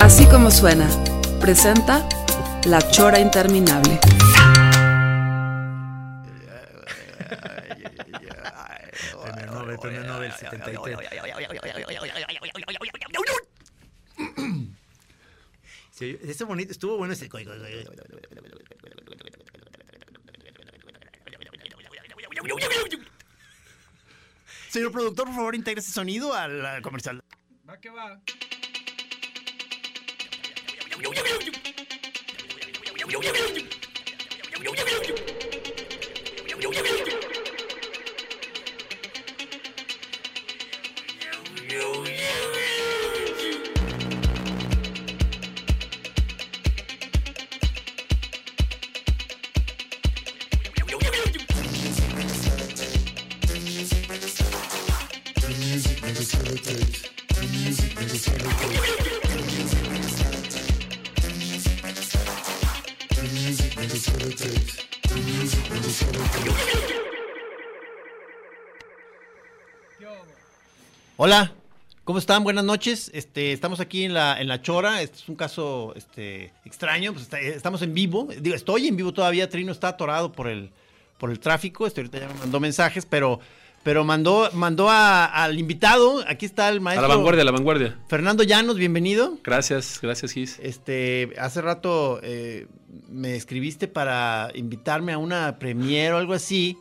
Así como suena, presenta La Chora Interminable. Premio Nobel, premio Nobel 73. Sí, ese bonito, estuvo bueno ese. Señor productor, por favor, integre ese sonido al al comercial. Va que va. Hola, ¿cómo están? Buenas noches. Este, estamos aquí en la, en la Chora. Este es un caso este, extraño. Pues está- estamos en vivo. Digo, estoy en vivo todavía. Trino está atorado por el, por el tráfico. Este, ahorita ya me mandó mensajes, pero, pero mandó, mandó a- al invitado. Aquí está el A maestro. la vanguardia, a la vanguardia. Fernando Llanos, bienvenido. Gracias, gracias, Gis. Este, hace rato eh, me escribiste para invitarme a una premiere o algo así.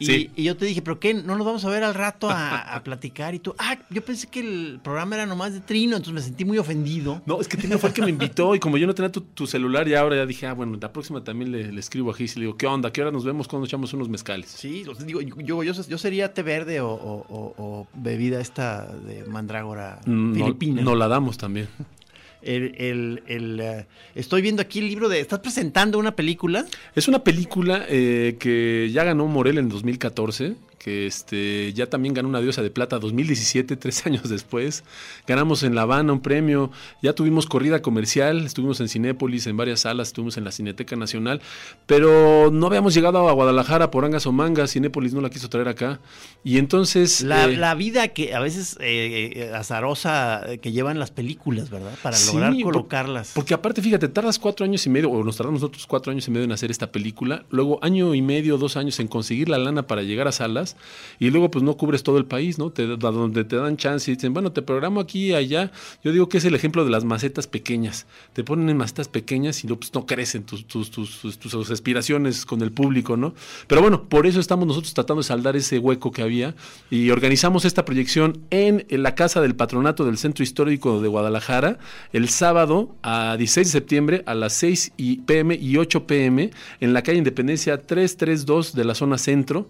Y, Sí. y yo te dije, ¿pero qué? ¿No nos vamos a ver al rato a, a platicar? Y tú, ah, yo pensé que el programa era nomás de Trino, entonces me sentí muy ofendido. No, es que Trino fue el que me invitó y como yo no tenía tu, tu celular y ahora ya dije, ah, bueno, la próxima también le, le escribo a Gis y le digo, ¿qué onda? ¿Qué hora nos vemos cuando echamos unos mezcales? Sí, sea, digo, yo, yo, yo sería té verde o, o- o- o bebida esta de mandrágora Mm, No, filipina. no la damos también. El, el- el, eh, estoy viendo aquí el libro de... ¿Estás presentando una película? Es una película eh, que ya ganó Morel en 2014, que este, ya también ganó una diosa de plata 2017, tres años después. Ganamos en La Habana un premio, ya tuvimos corrida comercial, estuvimos en Cinépolis, en varias salas, estuvimos en la Cineteca Nacional, pero no habíamos llegado a Guadalajara por angas o mangas, Cinépolis no la quiso traer acá. Y entonces... La, eh, la vida que a veces eh, eh, azarosa que llevan las películas, ¿verdad? Para Sí, lograr colocarlas. Porque aparte, fíjate, tardas cuatro años y medio, o nos tardamos nosotros cuatro años y medio en hacer esta película, luego año y medio, dos años en conseguir la lana para llegar a salas, y luego pues no cubres todo el país, ¿no? Donde te dan chance y dicen, bueno, te programo aquí y allá. Yo digo que es el ejemplo de las macetas pequeñas. Te ponen en macetas pequeñas y luego pues, no crecen tus, tus, tus, tus, aspiraciones con el público, ¿no? Pero bueno, por eso estamos nosotros tratando de saldar ese hueco que había y organizamos esta proyección en, en la casa del patronato del Centro Histórico de Guadalajara el sábado a 16 de septiembre a las 6 y pm y 8 pm en la calle Independencia 332 de la zona centro.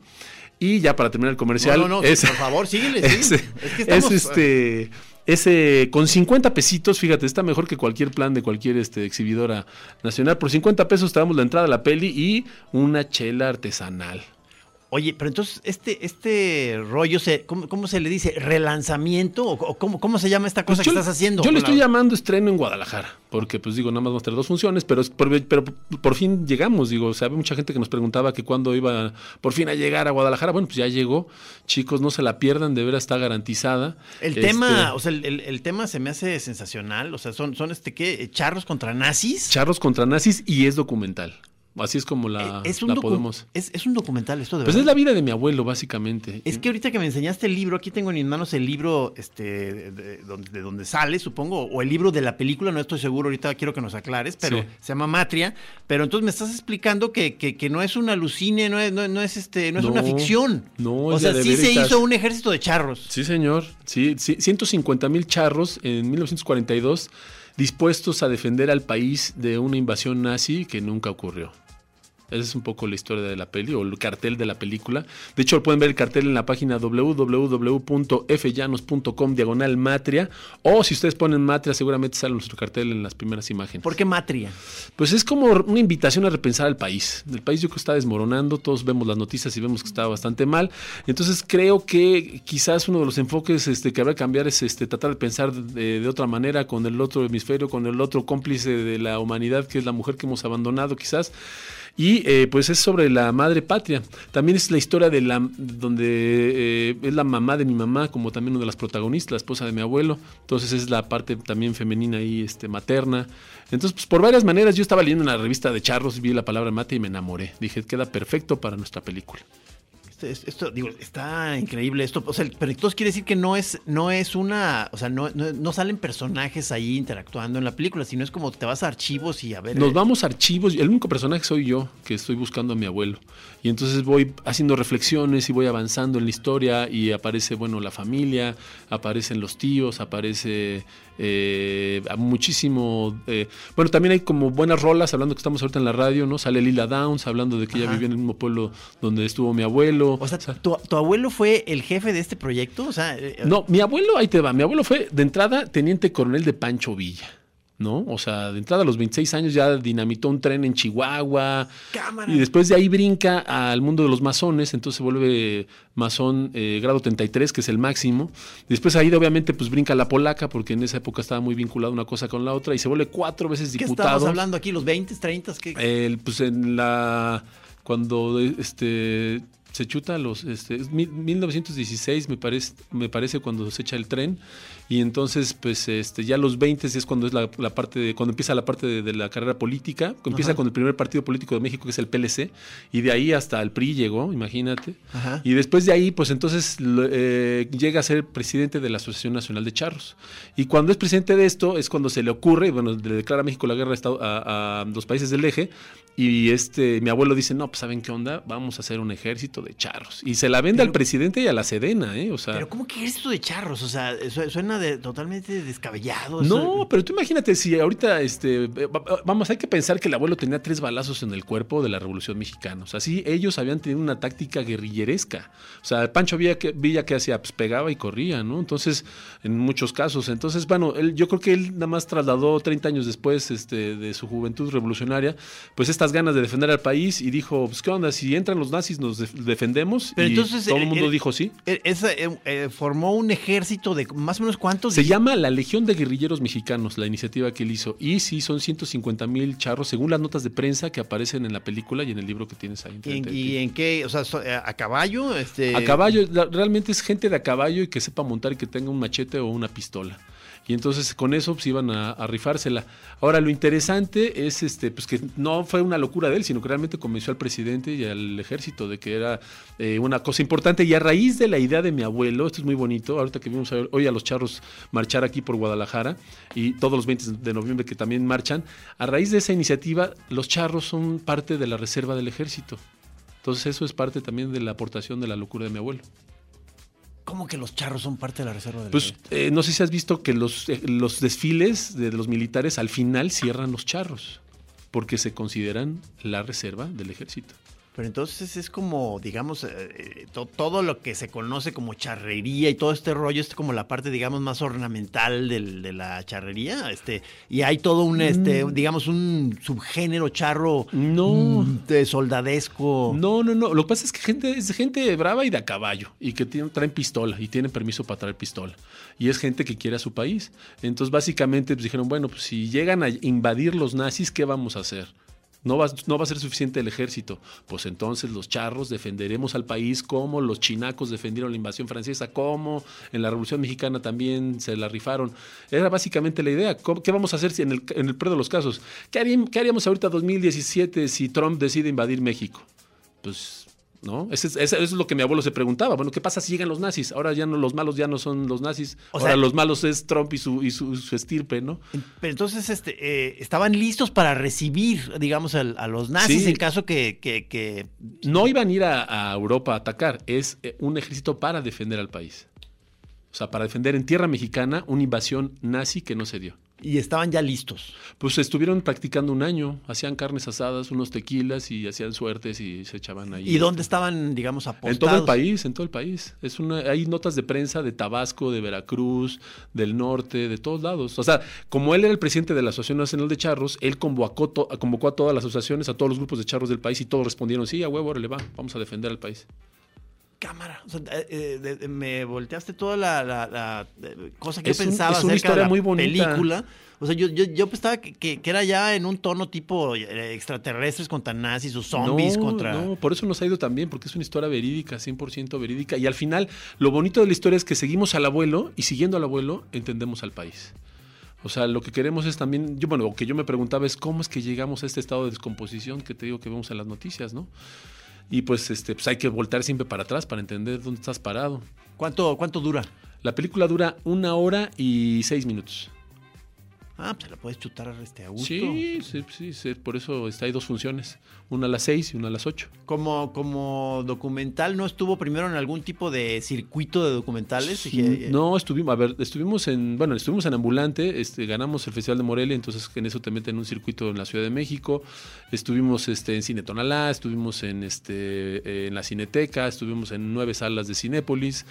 Y ya para terminar el comercial, No, no, no, es, por favor, síguele, es, síguele. Es que estamos- es este ese con 50 pesitos, fíjate, está mejor que cualquier plan de cualquier este exhibidora nacional. Por 50 pesos te damos la entrada a la peli y una chela artesanal. Oye, pero entonces, este, este rollo, se, ¿cómo, cómo se le dice? ¿Relanzamiento? ¿O cómo, cómo se llama esta cosa Pues que yo- estás haciendo? Yo le estoy la- llamando estreno en Guadalajara, porque pues digo, nada más vamos a tener dos funciones, pero, por, pero por fin llegamos, digo, o sea, había mucha gente que nos preguntaba que cuándo iba por fin a llegar a Guadalajara. Bueno, pues ya llegó, chicos, no se la pierdan, de veras está garantizada. El Este, tema, o sea, el, el- el tema se me hace sensacional. O sea, son, son este, ¿qué? ¿Charros contra nazis? Charros contra nazis y es documental. Así es como la, Eh, es, la podemos. es, es un documental esto de Pues verdad. es la vida de mi abuelo, básicamente. Es que ahorita que me enseñaste el libro, aquí tengo en mis manos el libro este, de, de donde, de donde sale, supongo, o el libro de la película, no estoy seguro, ahorita quiero que nos aclares, pero Sí. se llama Matria. Pero entonces me estás explicando que, que- que no es un alucine, no es, no, no es, este, no es No, una ficción. no, o sea, sí se hizo un ejército de charros. Sí, señor. Sí, sí, 150 mil charros en 1942 dispuestos a defender al país de una invasión nazi que nunca ocurrió. Esa es un poco la historia de la peli o el cartel de la película. De hecho, pueden ver el cartel en la página www.fllanos.com diagonal matria. O si ustedes ponen matria, seguramente sale nuestro cartel en las primeras imágenes. ¿Por qué matria? Pues es como una invitación a repensar al país. El país yo creo que está desmoronando, todos vemos las noticias y vemos que está bastante mal. Entonces creo que quizás uno de los enfoques este, que habrá que cambiar es este, tratar de pensar de, de otra manera con el otro hemisferio, con el otro cómplice de la humanidad que es la mujer que hemos abandonado quizás. Y eh, pues es sobre la madre patria. También es la historia de la donde eh, es la mamá de mi mamá, como también una de las protagonistas, la esposa de mi abuelo. Entonces es la parte también femenina y este, materna. Entonces, pues por varias maneras, yo estaba leyendo una revista de charros, vi la palabra mate y me enamoré. Dije, queda perfecto para nuestra película. Este, esto, digo, está increíble esto. O sea, pero entonces quiere decir que no es, no es una, o sea, no, no, salen personajes ahí interactuando en la película, sino es como te vas a archivos y a ver. Nos vamos a archivos. El único personaje soy yo, que estoy buscando a mi abuelo. Y entonces voy haciendo reflexiones y voy avanzando en la historia y aparece, bueno, la familia, aparecen los tíos, aparece eh, muchísimo. Eh, bueno, también hay como buenas rolas, hablando que estamos ahorita en la radio, ¿no? Sale Lila Downs, hablando de que ella vivía en el mismo pueblo donde estuvo mi abuelo. O sea, ¿tu, abuelo fue el jefe de este proyecto? O sea, eh, no, mi abuelo, ahí te va, mi abuelo fue de entrada teniente coronel de Pancho Villa. ¿No? O sea, de entrada a los 26 años ya dinamitó un tren en Chihuahua. Y después de ahí brinca al mundo de los masones, entonces se vuelve masón eh, grado 33, que es el máximo. Después ahí obviamente pues brinca la polaca, porque en esa época estaba muy vinculada una cosa con la otra, y se vuelve cuatro veces diputado. ¿Qué estamos hablando aquí? ¿Los 20, 30? ¿qué? pues en la... Cuando este se chuta los este, 1916 me parece me parece cuando se echa el tren y entonces pues este ya los 20 es cuando es la, parte de cuando empieza la parte de, la carrera política empieza con el primer partido político de México que es el PLC y de ahí hasta el PRI llegó imagínate y después de ahí pues entonces eh, llega a ser presidente de la Asociación Nacional de Charros y cuando es presidente de esto es cuando se le ocurre bueno le declara a México la guerra a, a los países del eje y este, mi abuelo dice, no, pues ¿saben qué onda? Vamos a hacer un ejército de charros. Y se la vende al presidente y a la Sedena, ¿eh? O sea. Pero ¿cómo que ejército de charros? O sea, suena de, totalmente descabellado. No, pero tú imagínate si ahorita, este, vamos, hay que pensar que el abuelo tenía tres balazos en el cuerpo de la Revolución Mexicana. O sea, sí, ellos habían tenido una táctica guerrilleresca. O sea, Pancho Villa que, Villa que hacía, pues pegaba y corría, ¿no? Entonces, en muchos casos. Entonces, bueno, él, yo creo que él nada más trasladó 30 años después este, de su juventud revolucionaria, pues estas ganas de defender al país y dijo, pues qué onda, si entran los nazis nos defendemos. Pero y entonces todo el, mundo dijo sí. Eh, eh, formó un ejército de más o menos cuántos. Se llama la Legión de Guerrilleros Mexicanos, la iniciativa que él hizo. Y sí, son 150 mil charros, según las notas de prensa que aparecen en la película y en el libro que tienes ahí. ¿Y, en qué? O sea, eh, a caballo. Este... A caballo, realmente es gente de a caballo y que sepa montar y que tenga un machete o una pistola y entonces con eso pues iban a, rifársela. Ahora lo interesante es este pues que no fue una locura de él, sino que realmente convenció al presidente y al ejército de que era eh, una cosa importante y a raíz de la idea de mi abuelo, esto es muy bonito, ahorita que vimos hoy a los charros marchar aquí por Guadalajara y todos los 20 de noviembre que también marchan, a raíz de esa iniciativa los charros son parte de la reserva del ejército. Entonces eso es parte también de la aportación de la locura de mi abuelo. ¿Cómo que los charros son parte de la reserva del Pues eh, no sé si has visto que los, eh, los desfiles de los militares al final cierran los charros, porque se consideran la reserva del ejército. Pero entonces es como, digamos, eh, todo lo que se conoce como charrería y todo este rollo es como la parte, digamos, más ornamental de la charrería. Este, y hay todo un, este, mm. digamos, un subgénero charro no. Mm, de soldadesco. No, no, no. Lo que pasa es que gente, es gente brava y de a caballo y que tienen, traen pistola y tienen permiso para traer pistola. Y es gente que quiere a su país. Entonces, básicamente, pues, dijeron, bueno, pues si llegan a invadir los nazis, ¿qué vamos a hacer? No va, no va, a ser suficiente el ejército. Pues entonces los charros defenderemos al país como los chinacos defendieron la invasión francesa, como en la Revolución Mexicana también se la rifaron. Era básicamente la idea. ¿Qué vamos a hacer si en el, en el peor de los casos? ¿Qué, haríamos, ¿Qué haríamos ahorita 2017 si Trump decide invadir México? Pues ¿no? Eso es, lo que mi abuelo se preguntaba. Bueno, ¿qué pasa si llegan los nazis? Ahora ya no, los malos ya no son los nazis. Ahora los malos es Trump y su, y su, estirpe, ¿no? Pero entonces este, eh, estaban listos para recibir, digamos, a, los nazis en caso que, No iban a ir a, Europa a atacar, es eh, un ejército para defender al país. O sea, para defender en tierra mexicana una invasión nazi que no se dio. Y estaban ya listos. Pues estuvieron practicando un año, hacían carnes asadas, unos tequilas y hacían suertes y se echaban ahí. ¿Y dónde estaban, digamos, apostados? En todo el país, en todo el país. Es una, hay notas de prensa de Tabasco, de Veracruz, del norte, de todos lados. O sea, como él era el presidente de la Asociación Nacional de Charros, él convocó, to- convocó a todas las asociaciones, a todos los grupos de charros del país y todos respondieron, sí, a huevo, le va, vamos a defender al país. Cámara. O sea, eh, eh, de- de- me volteaste toda la, la- la, eh, cosa que Es yo un- pensaba es una acerca historia de la muy bonita. película. O sea, yo, yo, yo pensaba que, que- que era ya en un tono tipo eh, extraterrestres contra nazis o zombies no, contra... No, por eso nos ha ido tan bien, porque es una historia verídica, 100% verídica. Y al final, lo bonito de la historia es que seguimos al abuelo y siguiendo al abuelo entendemos al país. O sea, lo que queremos es también, yo, bueno, lo que yo me preguntaba es cómo es que llegamos a este estado de descomposición que te digo que vemos en las noticias, ¿no? Y pues, este, pues hay que voltar siempre para atrás para entender dónde estás parado. ¿Cuánto, ¿Cuánto dura? La película dura una hora y seis minutos. Ah, pues se la puedes chutar este, a gusto. Sí, sí, sí, sí, por eso está, hay dos funciones, una a las seis y una a las ocho. Como, como documental, ¿no estuvo primero en algún tipo de circuito de documentales? Eh, No, estuvimos, a ver, estuvimos en, bueno, estuvimos en Ambulante, este, ganamos el Festival de Morelia, entonces en eso te meten un circuito en la Ciudad de México, estuvimos este, en Cine Tonalá, estuvimos en, este, eh, en la Cineteca, estuvimos en nueve salas de Cinépolis,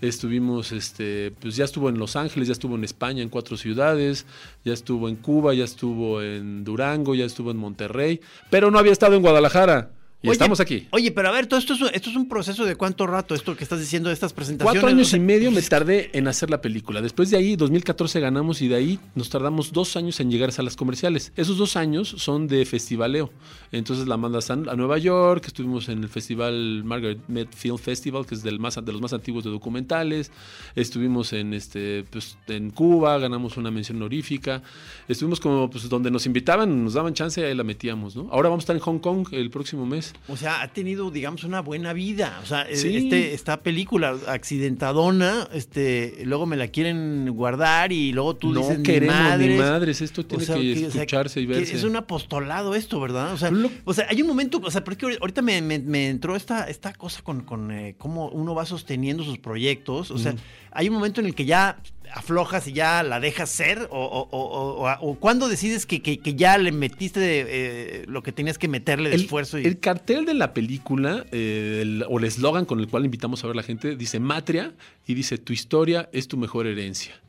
estuvimos, este, pues ya estuvo en Los Ángeles, ya estuvo en España, en cuatro ciudades, ya estuvo en Cuba, ya estuvo en Durango, ya estuvo en Monterrey, pero no había estado en Guadalajara. Y Oye, estamos aquí. Oye, pero a ver, todo esto es, esto es un proceso de cuánto rato, esto que estás diciendo de estas presentaciones. Cuatro años O sea, y medio me tardé en hacer la película. Después de ahí, 2014 ganamos y de ahí nos tardamos dos años en llegar a salas comerciales. Esos dos años son de festivaleo. Entonces la mandas a Nueva York, estuvimos en el festival Margaret Mead Film Festival, que es del más, de los más antiguos de documentales. Estuvimos en, este, pues, en Cuba, ganamos una mención honorífica. Estuvimos como pues, donde nos invitaban, nos daban chance y ahí la metíamos. ¿no? Ahora vamos a estar en Hong Kong el próximo mes. O sea, ha tenido, digamos, una buena vida. O sea, eh, Sí. este, esta película accidentadona, este, luego me la quieren guardar y luego tú no dices, queremos ni madres. ni madres, esto O tiene sea, que, o sea, escucharse y verse. Es un apostolado esto, ¿verdad? O sea, Lo- o sea, hay un momento, o sea, porque ahori- ahorita me, me- me entró esta, esta cosa con, con eh, cómo uno va sosteniendo sus proyectos. O sea, hay un momento en el que ya aflojas y ya la dejas ser, o, o, o, o- o- o cuando decides que, que- que ya le metiste eh, lo que tenías que meterle de el, esfuerzo. Y... el cartel de la película, eh, el- o el eslogan con el cual invitamos a ver a la gente, dice Matria y dice tu historia es tu mejor herencia.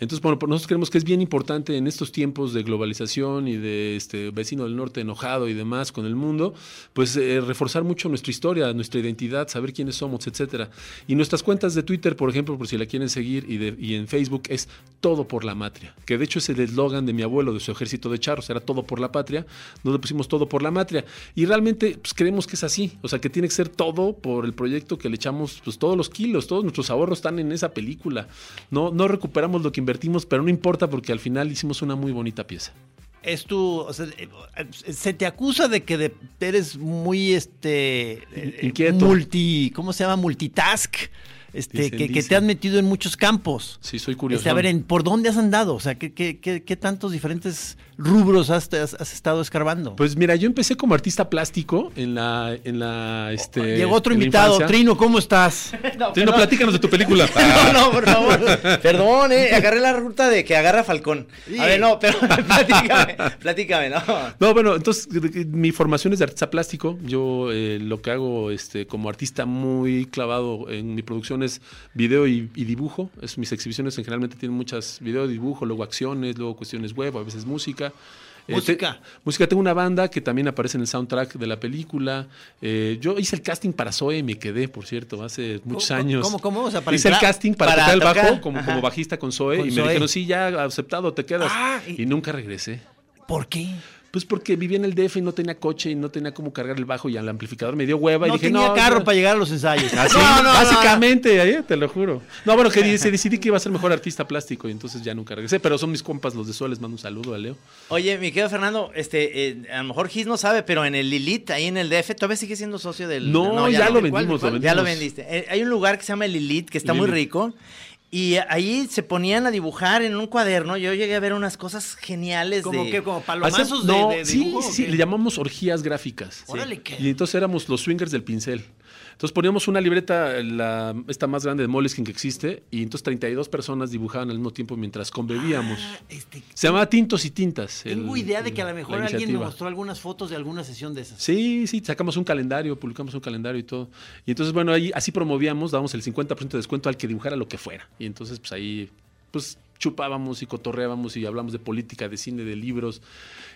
Entonces, bueno, pues nosotros creemos que es bien importante en estos tiempos de globalización y de este vecino del norte enojado y demás con el mundo, pues eh, reforzar mucho nuestra historia, nuestra identidad, saber quiénes somos, etcétera. Y nuestras cuentas de Twitter, por ejemplo, por si la quieren seguir, y, de- y en Facebook es todo por la matria, que de hecho es el eslogan de mi abuelo, de su ejército de charros, era todo por la patria, nos pusimos todo por la matria. Y realmente pues, creemos que es así, o sea, que tiene que ser todo por el proyecto que le echamos, pues todos los kilos, todos nuestros ahorros están en esa película. No, no recuperamos lo que invertimos, pero no importa porque al final hicimos una muy bonita pieza. es tu, o sea, eh, se te acusa de que de- eres muy, este, Inquieto. multi, ¿cómo se llama? Multitask, este, Dicen, que, que dicen. te has metido en muchos campos. Sí, soy curioso. Este, a ver, ¿en- ¿por dónde has andado? O sea, ¿qué, qué, qué- qué tantos diferentes rubros has, has- has estado escarbando? Pues mira, yo empecé como artista plástico en la, en la, este. Llegó otro invitado. Trino, ¿cómo estás? Trino, platícanos de tu película. No, no, por favor. Perdón, eh. Agarré la ruta de que agarra Falcón. A ver, no, pero platícame, platícame, no. No, bueno, entonces mi formación es de artista plástico. Yo eh, lo que hago este, como artista muy clavado en mi producción es video y, y dibujo. Es, mis exhibiciones en generalmente tienen muchas video, dibujo, luego acciones, luego cuestiones web, a veces música. Eh, Música. te- música, tengo una banda que también aparece en el soundtrack de la película. Eh, yo hice el casting para Zoe y me quedé, por cierto, hace muchos ¿Cómo- años. cómo- cómo? O sea, para hice el casting para, para tocar el bajo como, como bajista con Zoe Con y Zoe. me dijeron, sí, ya aceptado, te quedas. Ah, y- y nunca regresé. ¿Por qué? Pues porque vivía en el DF y no tenía coche y no tenía cómo cargar el bajo y al amplificador me dio hueva y No dije, tenía no. carro no". para llegar a los ensayos. Así, No, no, no, básicamente, ahí, te lo juro. No, bueno, que se decidí que iba a ser mejor artista plástico y entonces ya nunca regresé, pero son mis compas los de Sol, les mando un saludo a Leo. Oye, mi querido Fernando, este, eh, a lo mejor Gis no sabe, pero en el Lilith, ahí en el DF, ¿todavía sigue siendo socio del...? No, ya, no. lo ¿Cuál, vendimos, cuál? lo Ya lo vendimos. vendiste. Eh, hay un lugar que se llama el Lilith, que está muy rico. Y ahí se ponían a dibujar en un cuaderno. Yo llegué a ver unas cosas geniales. ¿Como de... qué? ¿Como palomazos de, no, de sí, dibujo sí, le llamamos orgías gráficas. Órale, ¿qué? Y entonces éramos los swingers del pincel. Entonces poníamos una libreta, la, esta más grande de Moleskine que existe, y entonces 32 personas dibujaban al mismo tiempo mientras conbebíamos. Ah, este, Se llamaba Tintos y Tintas. tengo el- idea de que a lo mejor alguien me mostró algunas fotos de alguna sesión de esas. Sí, sí, sacamos un calendario, publicamos un calendario y todo. Y entonces, bueno, ahí así promovíamos, dábamos el 50% de descuento al que dibujara lo que fuera. Y entonces, pues ahí, pues chupábamos y cotorreábamos y hablamos de política, de cine, de libros.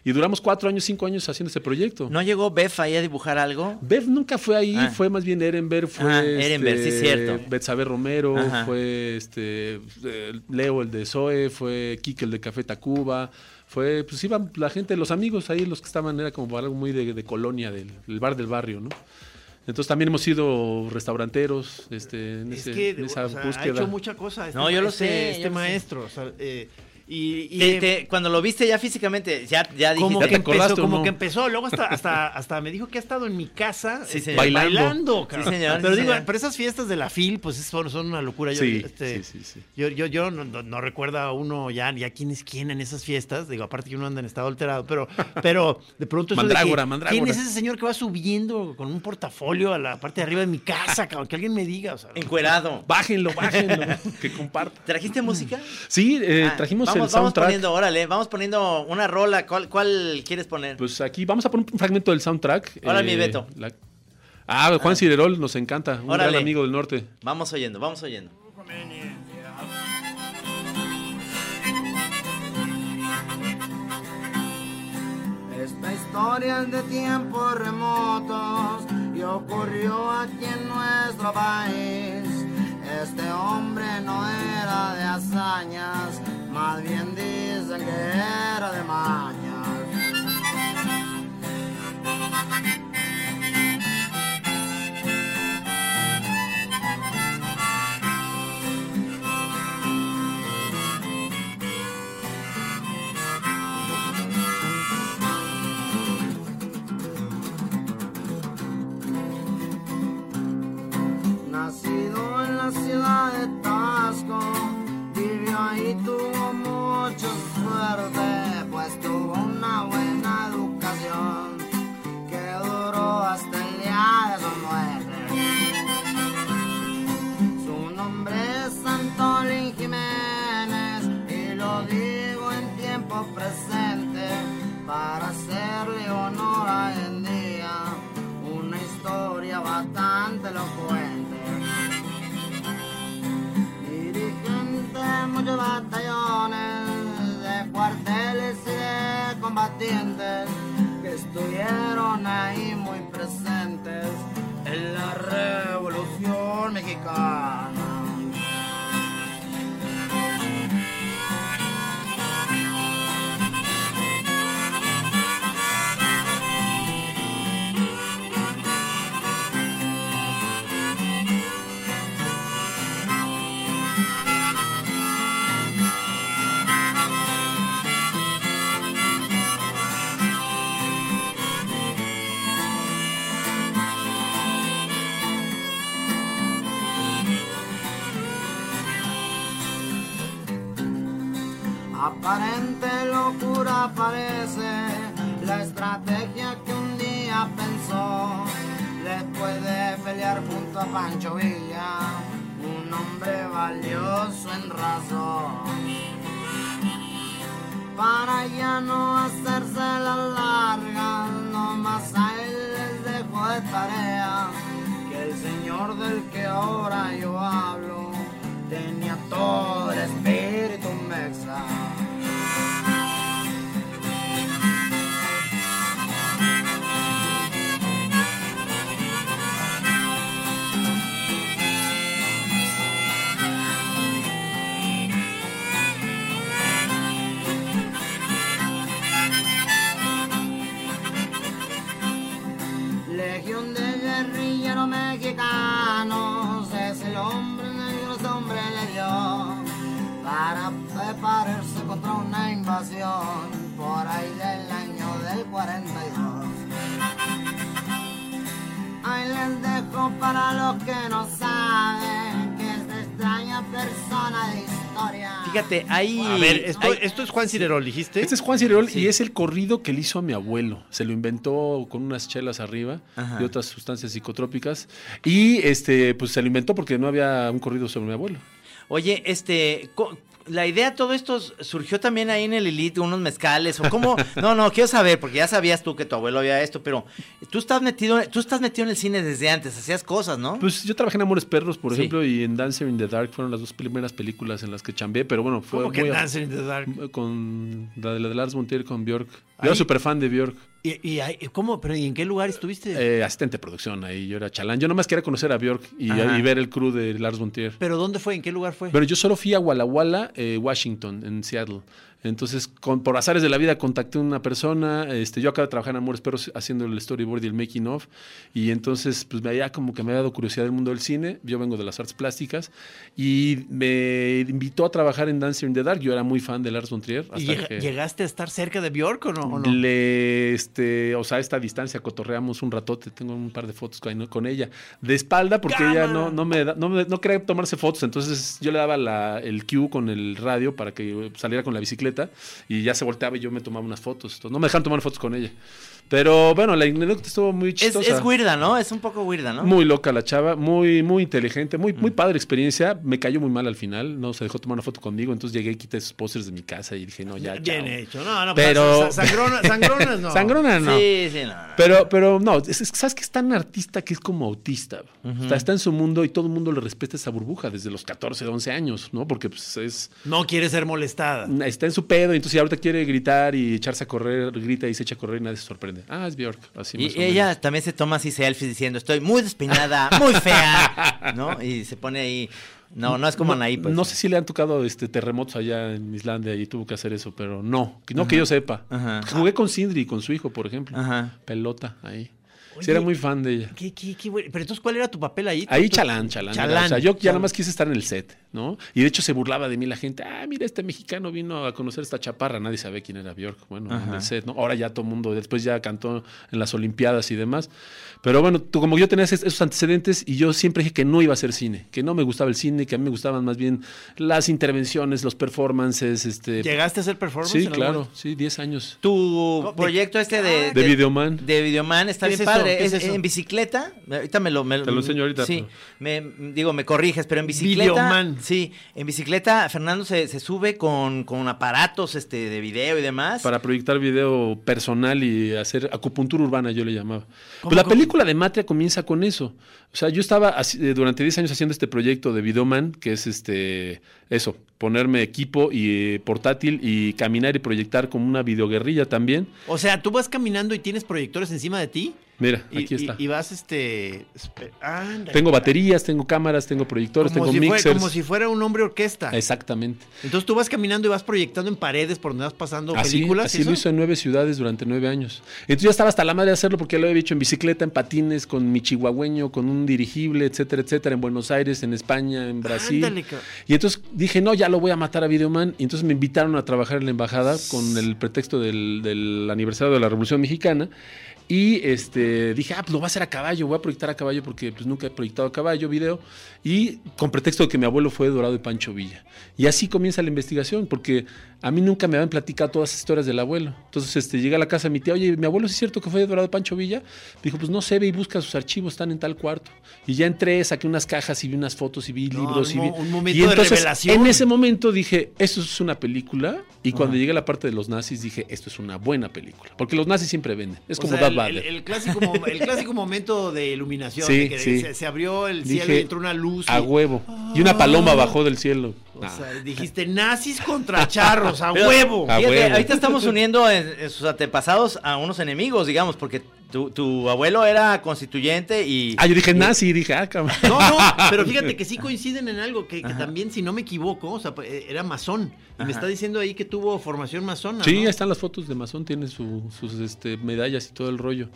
Y duramos cuatro años, cinco años haciendo ese proyecto. ¿No llegó Bef ahí a dibujar algo? Bev nunca fue ahí, Ah. fue más bien Ehrenberg, fue Ah, Ehrenberg, sí, cierto. Betsabe Romero, Ajá. fue este Leo el de Zoe, fue Kike el de Café Tacuba, fue pues iban la gente, los amigos ahí los que estaban era como algo muy de, de colonia del, del bar del barrio, ¿no? Entonces también hemos sido restauranteros, este, en, Es ese- que en esa o sea, ha búsqueda. hecho mucha cosa. Este, No, yo lo este- sé, Este sé. maestro. o sea, eh, y, y- Te- te- cuando lo viste ya físicamente, ya, ya dijiste. como ¿Ya que empezó, como no? que empezó, luego hasta, hasta, hasta me dijo que ha estado en mi casa Sí, este. Bailando. bailando, cabrón. Sí, señor, Pero sí, digo, señor. pero esas fiestas de la FIL, pues son, son una locura. Yo, Sí, este, sí, sí, sí. Yo, yo, yo no, no, a uno ya, ya quién es quién en esas fiestas. Digo, aparte que uno anda en estado alterado, pero, pero de pronto eso de que, Mandrágora. ¿Quién es ese señor que va subiendo con un portafolio a la parte de arriba de mi casa, cabrón? Que alguien me diga. O sea, Encuerado. Bájenlo, bájenlo, que compartan. ¿Trajiste música? Sí, eh, Ah, trajimos vamos, el Vamos poniendo, órale, vamos poniendo una rola. ¿Cuál, cuál quieres poner? Pues aquí vamos a poner un fragmento del soundtrack. Hola, mi Beto. la- Ah, Juan Cirerol nos encanta, un Órale. gran amigo del norte. Vamos oyendo, vamos oyendo. Esta historia es de tiempos remotos y ocurrió aquí en nuestro país. Este hombre no era de hazañas, más bien dicen que era de mañas. Bastante elocuente. Dirigente de muchos batallones, de cuarteles y de combatientes que estuvieron ahí muy presentes en la revolución mexicana. La estrategia que un día pensó. Después de pelear junto a Pancho Villa, A ver, esto, es Juan Cirerol, dijiste. Este es Juan Cirerol Sí. y es el corrido que le hizo a mi abuelo. Se lo inventó con unas chelas arriba Ajá. y otras sustancias psicotrópicas. Y este, pues se lo inventó porque no había un corrido sobre mi abuelo. Oye, este. La idea, todo esto surgió también ahí en el Elite, unos mezcales, o cómo. No, no, quiero saber, porque ya sabías tú que tu abuelo había esto, pero tú estás metido, tú estás metido en el cine desde antes, hacías cosas, ¿no? Pues yo trabajé en Amores Perros, por Sí. ejemplo, y en Dancer in the Dark fueron las dos primeras películas en las que chambeé, pero bueno, fue ¿Cómo que muy a- Dancing in the Dark? con la de, la de Lars Montier con Björk. Yo era súper fan de Björk. ¿Y, y cómo? ¿Pero y en qué lugar estuviste? Eh, asistente de producción ahí, yo era chalán. Yo nomás quería conocer a Björk y, ver el crew de Lars Montier. ¿Pero dónde fue? ¿En qué lugar fue? Pero yo solo fui a Walla Walla, eh, Washington, en Seattle. Entonces, con, por azares de la vida, contacté a una persona. Este, yo acabo de trabajar en Amores Perros haciendo el storyboard y el making of. Y entonces, pues me había como que me había dado curiosidad del mundo del cine. Yo vengo de las artes plásticas. Y me invitó a trabajar en Dancer in the Dark. Yo era muy fan de Lars von Trier. ¿Y hasta llega- que llegaste a estar cerca de Bjork o no? o no? Le, este, o sea, a esta distancia cotorreamos un ratote. Tengo un par de fotos con, ella. De espalda, porque ella no, no me da- no, no quería tomarse fotos. Entonces yo le daba la- el cue con el radio para que saliera con la bicicleta y ya se volteaba y yo me tomaba unas fotos. No me dejaron tomar fotos con ella. Pero bueno, la anécdota estuvo muy es, chistosa. es weirda, ¿no? Es un poco weirda, ¿no? Muy loca la chava, muy, muy inteligente, muy, Mm. muy padre experiencia. Me cayó muy mal al final, no se dejó tomar una foto conmigo, entonces llegué y quité sus pósters de mi casa y dije, no, ya, Bien chao. hecho. No, no, Pero- pero... Sangrona, sangronas no. Sangrona no. Sí, sí, no. Pero, pero no, es, es sabes que es tan artista que es como autista. O sea, está en su mundo y todo el mundo le respeta esa burbuja desde los 14, 11 años, ¿no? Porque pues es No quiere ser molestada. está en su pedo y entonces ahorita quiere gritar y echarse a correr, grita y se echa a correr y nadie se sorprende. Ah, es Bjork, así Y más ella menos. también se toma así selfies diciendo, estoy muy despeinada, muy fea, ¿no? Y se pone ahí. No, no es como Anaí, pues. No sé si le han tocado este terremotos allá en Islandia y tuvo que hacer eso, pero no, no que yo sepa. Ajá. Jugué con Sindri, con su hijo, por ejemplo. Ajá. Pelota ahí. Oye, sí, era muy fan de ella. ¿Qué, qué, qué bueno. Pero entonces, ¿cuál era tu papel ahí? Ahí Tú- chalán, chalán. era. Chalán. O sea, yo ya nada más quise estar en el set, ¿no? Y de hecho se burlaba de mí la gente. Ah, mira, este mexicano vino a conocer esta chaparra. Nadie sabe quién era Bjork. Bueno, en el set, ¿no? Ahora ya todo el mundo, después ya cantó en las Olimpiadas y demás. Pero bueno, tú, como yo tenía esos antecedentes y yo siempre dije que no iba a hacer cine, que no me gustaba el cine, que a mí me gustaban más bien las intervenciones, los performances, este... ¿Llegaste a hacer performance? Sí, claro, momento? sí, 10 años. Tu de- proyecto este de... De Videoman. De Videoman está ¿Qué bien es eso? Padre. ¿Qué es Es, eso? en bicicleta. Ahorita me lo... me- Te lo enseño ahorita, Sí. Me, digo, me corriges, pero en bicicleta... Videoman. Sí. En bicicleta, Fernando se, se sube con, con aparatos este, de video y demás. Para proyectar video personal y hacer acupuntura urbana, yo le llamaba. ¿Cómo, Pues la cómo? película de Matria comienza con eso. O sea, yo estaba así- eh, durante 10 años haciendo este proyecto de Videoman, que es este eso, ponerme equipo y eh, portátil y caminar y proyectar como una videoguerrilla también. O sea, tú vas caminando y tienes proyectores encima de ti. Mira, Y, aquí está. y- y vas, este. ándale. tengo baterías, tengo cámaras, tengo proyectores, como tengo si, mixers. como si fuera un hombre orquesta. Exactamente. Entonces tú vas caminando y vas proyectando en paredes por donde vas pasando Así, películas. así lo hizo en nueve ciudades durante nueve años. Entonces ya estaba hasta la madre de hacerlo porque ya lo había hecho en bicicleta, en patines, con mi chihuahueño, con un dirigible, etcétera, etcétera, en Buenos Aires, en España, en Brasil. Ándale, Y entonces dije, no, ya lo voy a matar a Videoman. Y entonces me invitaron a trabajar en la embajada con el pretexto del, del aniversario de la Revolución Mexicana. Y este, dije, ah, pues lo voy a hacer a caballo, voy a proyectar a caballo porque pues, nunca he proyectado a caballo video. Y con pretexto de que mi abuelo fue Dorado de Pancho Villa. Y así comienza la investigación, porque a mí nunca me habían platicado todas las historias del abuelo. Entonces este, llegué a la casa de mi tía, oye, mi abuelo sí es cierto que fue Dorado de Pancho Villa. Dijo, pues no sé, ve y busca sus archivos, están en tal cuarto. Y ya entré, saqué unas cajas y vi unas fotos y vi No, libros. y vi... un momento y de entonces, revelación. En ese momento dije, esto es una película. Y cuando llegué a la parte de los nazis, dije, esto es una buena película. Porque los nazis siempre venden. Es O como sea, el, Vader. el- el clásico, mo- el clásico momento de iluminación. Sí, de que sí. se, se abrió el cielo Dije, y entró una luz. A y- huevo. Y una paloma bajó del cielo. o Nah. sea, dijiste nazis contra charros, a Pero, huevo. A Fíjate, huevo. ahorita estamos uniendo en, en sus antepasados a unos enemigos, digamos, porque tu, tu abuelo era constituyente y... Ah, yo dije y- nazi dije, ah, cabrón. No, no, pero fíjate que sí coinciden en algo, que, que también, si no me equivoco, o sea, pues, eh, era masón. Y me está diciendo ahí que tuvo formación masona. Sí, están las fotos de Masón, tiene su- sus este, medallas y todo el rollo.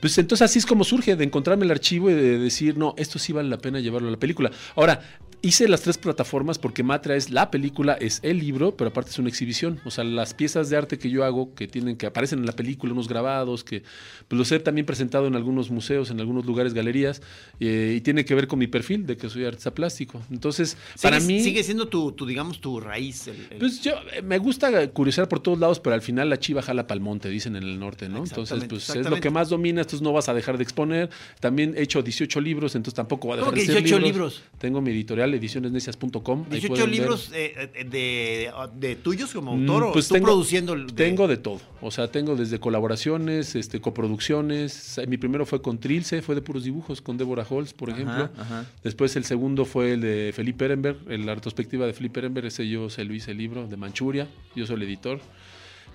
Pues entonces así es como surge, de encontrarme el archivo y de decir, no, esto sí vale la pena llevarlo a la película. Ahora, hice las tres plataformas porque Matria es la película, es el libro, pero aparte es una exhibición. O sea, las piezas de arte que yo hago, que tienen, que aparecen en la película, unos grabados, que pues, los he también presentado en algunos museos, en algunos lugares, galerías, eh, y tiene que ver con mi perfil de que soy artista plástico. Entonces, para mí. Sigue siendo tu, tu, digamos, tu raíz. el- el- Pues yo eh, me gusta curiosear por todos lados, pero al final la chiva jala pa'l monte, dicen en el norte, ¿no? Entonces, pues es lo que más domina, entonces no vas a dejar de exponer. También he hecho 18 libros, entonces tampoco va a dejar ¿Cómo que de ser 18 libros? Tengo mi editorial edicionesnecias.com. ahí 18 pueden ver. libros eh, eh, de, de tuyos como autor Mm, o pues tú tengo- produciendo. de- Tengo de todo. O sea, tengo desde colaboraciones, este, coproducciones. Mi primero fue con Trilce, fue de puros dibujos, con Deborah Holz, por Ajá, ejemplo. ajá. Después el segundo fue el de Felipe Ehrenberg, en la retrospectiva de Felipe Ehrenberg, ese yo se lo hice el libro de Manchuria, yo soy el editor,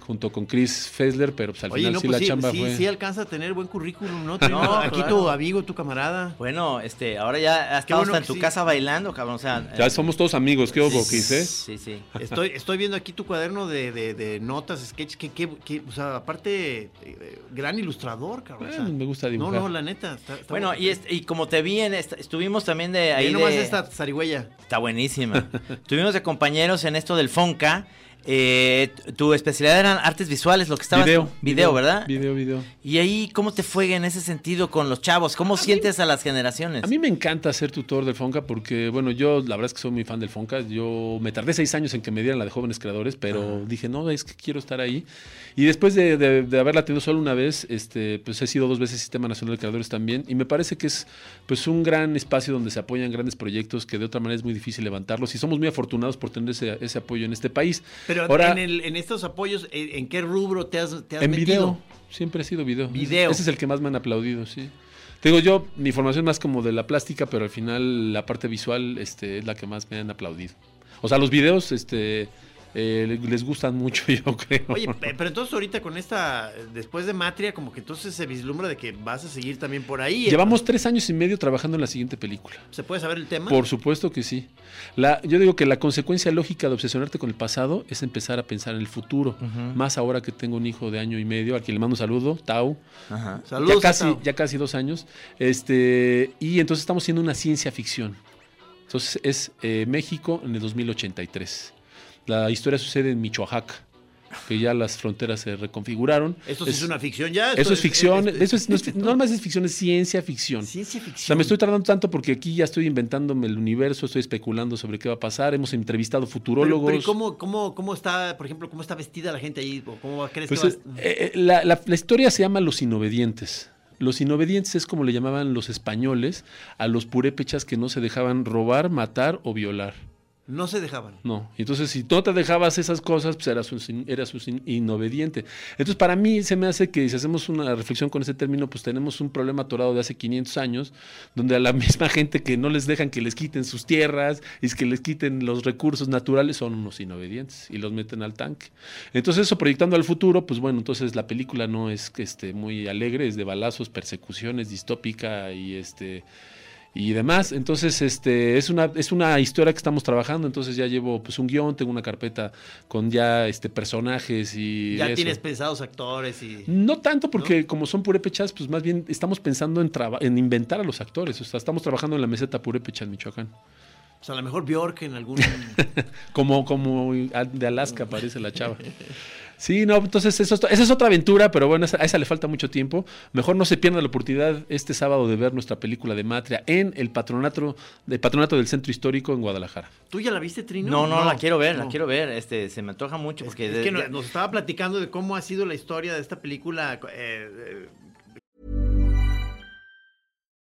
junto con Chris Fessler, pero pues al Oye, final no, sí pues la sí, chamba sí, fue... sí alcanza a tener buen currículum, ¿no? No, Aquí claro. tu amigo, tu camarada. Bueno, este, ahora ya has estado bueno hasta en tu sí. casa bailando, cabrón. O sea, Ya eh, somos todos amigos, ¿qué hubo, Chris, eh? Sí, sí. Estoy, estoy viendo aquí tu cuaderno de, de, de notas, sketches, que, que, que, o sea, aparte, eh, gran ilustrador, cabrón. o sea, Bueno, me gusta No, dibujar. no, la neta. Está, está Bueno, bueno. y, este- y como te vi en esta- estuvimos también de ahí Ahí nomás de- esta zarigüeya. Está buenísima. Estuvimos de compañeros en esto del Fonca. Eh, tu especialidad eran artes visuales, lo que estabas. Video, Video, ¿verdad? Video, video. Y ahí, ¿cómo te fue en ese sentido con los chavos? ¿Cómo sientes a las generaciones? A mí me encanta ser tutor del Fonca porque, bueno, yo la verdad es que soy muy fan del Fonca. Yo me tardé seis años en que me dieran la de jóvenes creadores, pero dije, no, es que quiero estar ahí. Y después de, de- de haberla tenido solo una vez, este, pues he sido dos veces Sistema Nacional de Creadores también. Y me parece que es pues un gran espacio donde se apoyan grandes proyectos que de otra manera es muy difícil levantarlos. Y somos muy afortunados por tener ese, ese apoyo en este país. Pero Ahora, en, el- en estos apoyos, ¿en, en qué rubro te has, te has en metido? video, siempre ha sido video. Video. Ese es el que más me han aplaudido, sí. Te digo yo, mi formación más como de la plástica, pero al final la parte visual este, es la que más me han aplaudido. O sea, los videos este, eh, les gustan mucho, yo creo. Oye, pe- pero entonces ahorita con esta, después de Matria, como que entonces se vislumbra de que vas a seguir también por ahí. Llevamos tres años y medio trabajando en la siguiente película. ¿Se puede saber el tema? Por supuesto que sí. La, yo digo que la consecuencia lógica de obsesionarte con el pasado es empezar a pensar en el futuro. Más ahora que tengo un hijo de año y medio, a quien le mando un saludo, Tau. Ajá. Saludos, ya casi, ya casi dos años. Este, y entonces estamos haciendo una ciencia ficción. Entonces es eh, México en el 2083. La historia sucede en Michoacán, que ya las fronteras se reconfiguraron. Esto sí es, una ficción ya. Eso es ficción, es- eso es, no, es, no más es ficción, es ciencia ficción. Ciencia O ficción. sea, me estoy tardando tanto porque aquí ya estoy inventándome el universo, estoy especulando sobre qué va a pasar. Hemos entrevistado Pero, futurólogos. pero ¿y cómo, cómo, ¿cómo está, por ejemplo, cómo está vestida la gente ahí? ¿O ¿Cómo crees Pues que es- va? eh, eh, la, la- la historia se llama Los Inobedientes. Los inobedientes es como le llamaban los españoles a los purépechas que no se dejaban robar, matar o violar. No se dejaban. No. Entonces, si no te dejabas esas cosas, pues eras un, eras inobediente. Entonces, para mí se me hace que si hacemos una reflexión con ese término, pues tenemos un problema atorado de hace 500 años, donde a la misma gente que no les dejan que les quiten sus tierras y que les quiten los recursos naturales son unos inobedientes y los meten al tanque. Entonces, eso proyectando al futuro, pues bueno, entonces la película no es este, muy alegre, es de balazos, persecuciones, distópica y este y demás. Entonces, este, es una, es una historia que estamos trabajando. Entonces ya llevo pues un guion, tengo una carpeta con ya este personajes y. Ya eso. tienes pensados actores y... No tanto porque como son purépechas, pues más bien estamos pensando en, en inventar a los actores. O sea, estamos trabajando en la meseta purépecha en Michoacán. O sea, a lo mejor Bjork en algún... Como, como de Alaska parece la chava. Sí, no, entonces eso, es- esa es otra aventura, pero bueno, a esa le falta mucho tiempo. Mejor no se pierda la oportunidad este sábado de ver nuestra película de Matria en el patronato, de patronato del Centro Histórico en Guadalajara. ¿Tú ya la viste, Trino? No, no, la quiero ver, la quiero ver. Este, se me antoja mucho porque Es que nos estaba platicando de cómo ha sido la historia de esta película. eh, eh,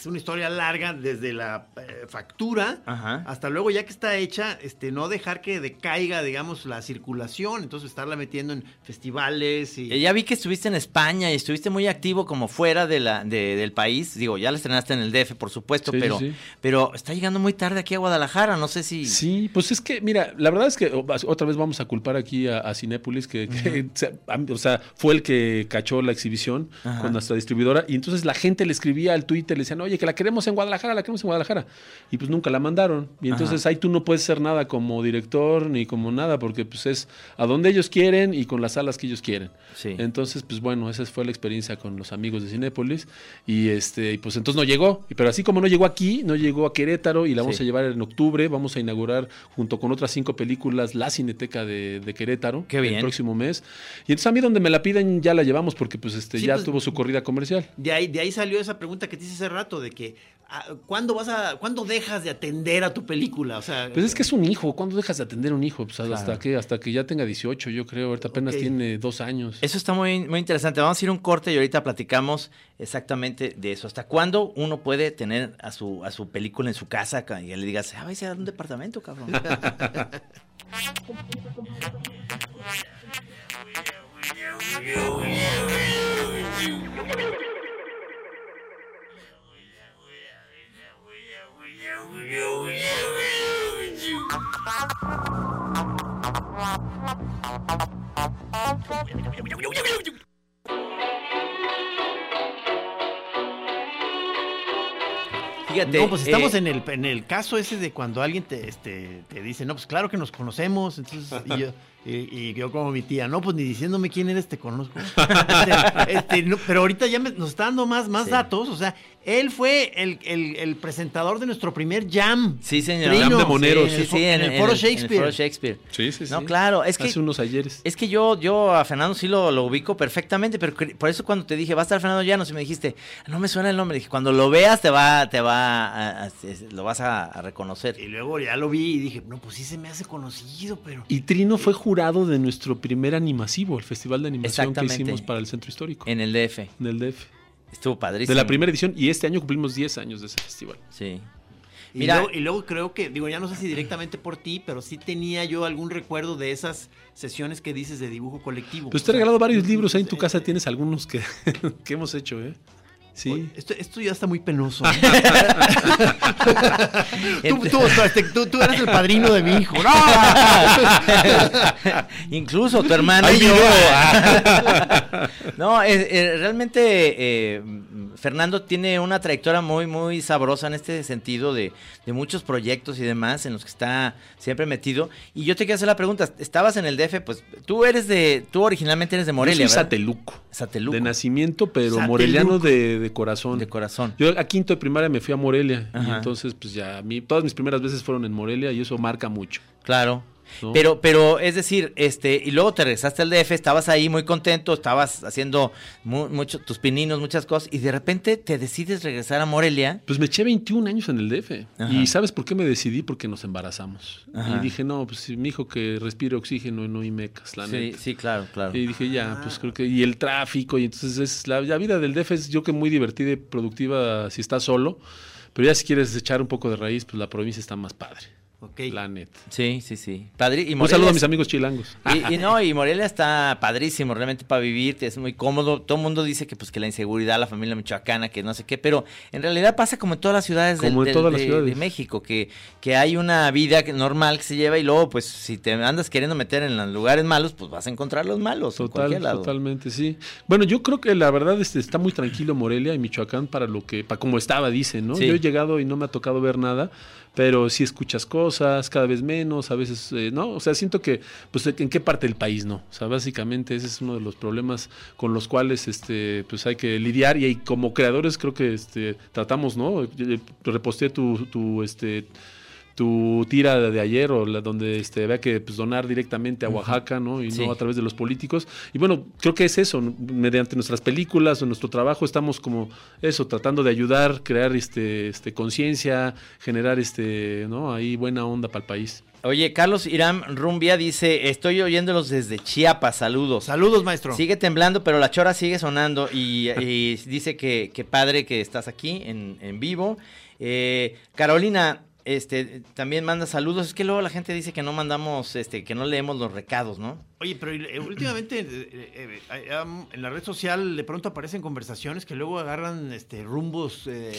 Es una historia larga desde la eh, factura Ajá. hasta luego ya que está hecha, este, no dejar que decaiga, digamos, la circulación, entonces estarla metiendo en festivales y... Eh, Ya vi que estuviste en España y estuviste muy activo como fuera de la, de- del país. Digo, ya la estrenaste en el DF, por supuesto, Sí, pero, sí. pero está llegando muy tarde aquí a Guadalajara. No sé si. Sí, pues es que, mira, la verdad es que otra vez vamos a culpar aquí a, a Cinépolis, que, o sea, fue el que cachó la exhibición Ajá. con nuestra distribuidora, y entonces la gente le escribía al Twitter, le decían, oye, que la queremos en Guadalajara, la queremos en Guadalajara, y pues nunca la mandaron. Y entonces ahí tú no puedes hacer nada como director ni como nada, porque pues es a donde ellos quieren y con las salas que ellos quieren. Sí. Entonces, pues bueno, esa fue la experiencia con los amigos de Cinépolis, y este, y pues entonces no llegó, pero así como no llegó aquí, no llegó a Querétaro, y la vamos Sí. a llevar en octubre, vamos a inaugurar junto con otras cinco películas la Cineteca de, de Querétaro Qué bien. el próximo mes. Y entonces a mí donde me la piden ya la llevamos porque pues este Sí, ya pues, tuvo su corrida comercial. De ahí, de ahí salió esa pregunta que te hice hace rato, de que ah, ¿cuándo vas a, cuándo dejas de atender a tu película? O sea, Pues es que es un hijo, ¿cuándo dejas de atender a un hijo? Pues hasta Claro. que hasta que ya tenga 18, yo creo, ahorita apenas tiene dos años. Eso está muy, muy interesante. Vamos a ir a un corte y ahorita platicamos exactamente de eso. ¿Hasta cuándo uno puede tener a su, a su película en su casa ca- y le digas, ah, vais a dar un departamento, cabrón? Fíjate. no, pues estamos eh, en, el, en el caso ese de cuando alguien te, este, te dice, no, pues claro que nos conocemos. Entonces, y yo, y, y yo como mi tía, no, pues ni diciéndome quién eres te conozco. Este, este, no, pero ahorita ya me- nos está dando más, más Sí. datos. O sea, él fue el, el- el presentador de nuestro primer jam. Sí, señor. Trino. Jam de moneros. Sí, sí, en, el foro Shakespeare. foro Shakespeare. Sí, sí, sí. No, claro, es que Hace unos ayeres. Es que yo, yo a Fernando sí lo, lo ubico perfectamente, pero por eso cuando te dije, va a estar Fernando Llanos, y me dijiste, no me suena el nombre, dije, cuando lo veas te va, te va, a- a- es- lo vas a, a reconocer. Y luego ya lo vi y dije, no, pues sí se me hace conocido, pero... Y Trino fue jurado de nuestro primer animasivo, el festival de animación que hicimos para el Centro Histórico, En el DF. en el DF. Estuvo padrísimo. De la primera edición, y este año cumplimos 10 años de ese festival. Sí. Y, Mira- luego, y luego creo que, digo, ya no sé si directamente por ti, pero sí tenía yo algún recuerdo de esas sesiones que dices de dibujo colectivo. Pues te he regalado varios libros, ahí en tu eh, casa tienes algunos que, que hemos hecho, ¿eh? Sí. Esto, esto ya está muy penoso. tú, tú, este, tú- tú eres el padrino de mi hijo. ¡No! Incluso tu hermano Hay y yo. no, eh, eh, realmente eh, Fernando tiene una trayectoria muy, muy sabrosa en este sentido de, de muchos proyectos y demás en los que está siempre metido. Y yo te quiero hacer la pregunta, estabas en el DF, pues tú eres de, tú originalmente eres de Morelia, Yo soy sateluco. Sateluco. De nacimiento, pero Sateluco. moreliano de, de corazón. De corazón. Yo a quinto de primaria me fui a Morelia. Y entonces, pues ya, a mí, todas mis primeras veces fueron en Morelia y eso marca mucho. Claro. ¿No? Pero, pero, es decir, este, y luego te regresaste al DF, estabas ahí muy contento, estabas haciendo mu- mucho, tus pininos, muchas cosas, y de repente te decides regresar a Morelia. Pues me eché 21 años en el DF. Ajá. Y ¿sabes por qué me decidí? Porque nos embarazamos. Ajá. Y dije, no, pues mi hijo que respire oxígeno y no y mecas, la Sí, neta. sí, claro, claro. Y dije, ya, pues creo que. Y el tráfico, y entonces es la, la vida del DF es yo que muy divertida y productiva si estás solo. Pero ya si quieres echar un poco de raíz, pues la provincia está más padre. Ok. La neta. Sí, sí, sí. Padre, y Un Morelia saludo a mis amigos chilangos. Y, y no, y Morelia está padrísimo, realmente para vivir, es muy cómodo. Todo el mundo dice que pues que la inseguridad, la familia michoacana, que no sé qué, pero en realidad pasa como en todas las ciudades, del- Como en del- todas las de, ciudades. de México, que, que hay una vida que- normal que se lleva y luego pues si te andas queriendo meter en los lugares malos, pues vas a encontrar los malos en Total, cualquier lado. totalmente, sí. Bueno, yo creo que la verdad este, está muy tranquilo Morelia y Michoacán para lo que, para como estaba, dicen, ¿no? Sí. Yo he llegado y no me ha tocado ver nada, pero sí escuchas cosas, cada vez menos, a veces, eh, ¿no? O sea, siento que, pues, ¿en qué parte del país no? O sea, básicamente ese es uno de los problemas con los cuales, este, pues, hay que lidiar y, ahí, como creadores creo que, este, tratamos, ¿no? Reposté tu, tu, este tu tira de, ayer o la donde este, había que pues, donar directamente a Oaxaca, ¿no? Y Sí. no a través de los políticos. Y bueno, creo que es eso, ¿no? mediante nuestras películas o nuestro trabajo estamos como eso, tratando de ayudar, crear este, este conciencia, generar este, ¿no? Ahí buena onda para el país. Oye, Carlos Irán Rumbia dice, estoy oyéndolos desde Chiapas, saludos. Saludos, maestro. Sigue temblando, pero la chora sigue sonando y, y dice que, que padre que estás aquí en, en vivo. Eh, Carolina, este, también manda saludos. Es que luego la gente dice que no mandamos, este, que no leemos los recados, ¿no? Oye, pero eh, últimamente eh, eh, en la red social de pronto aparecen conversaciones que luego agarran este rumbos eh,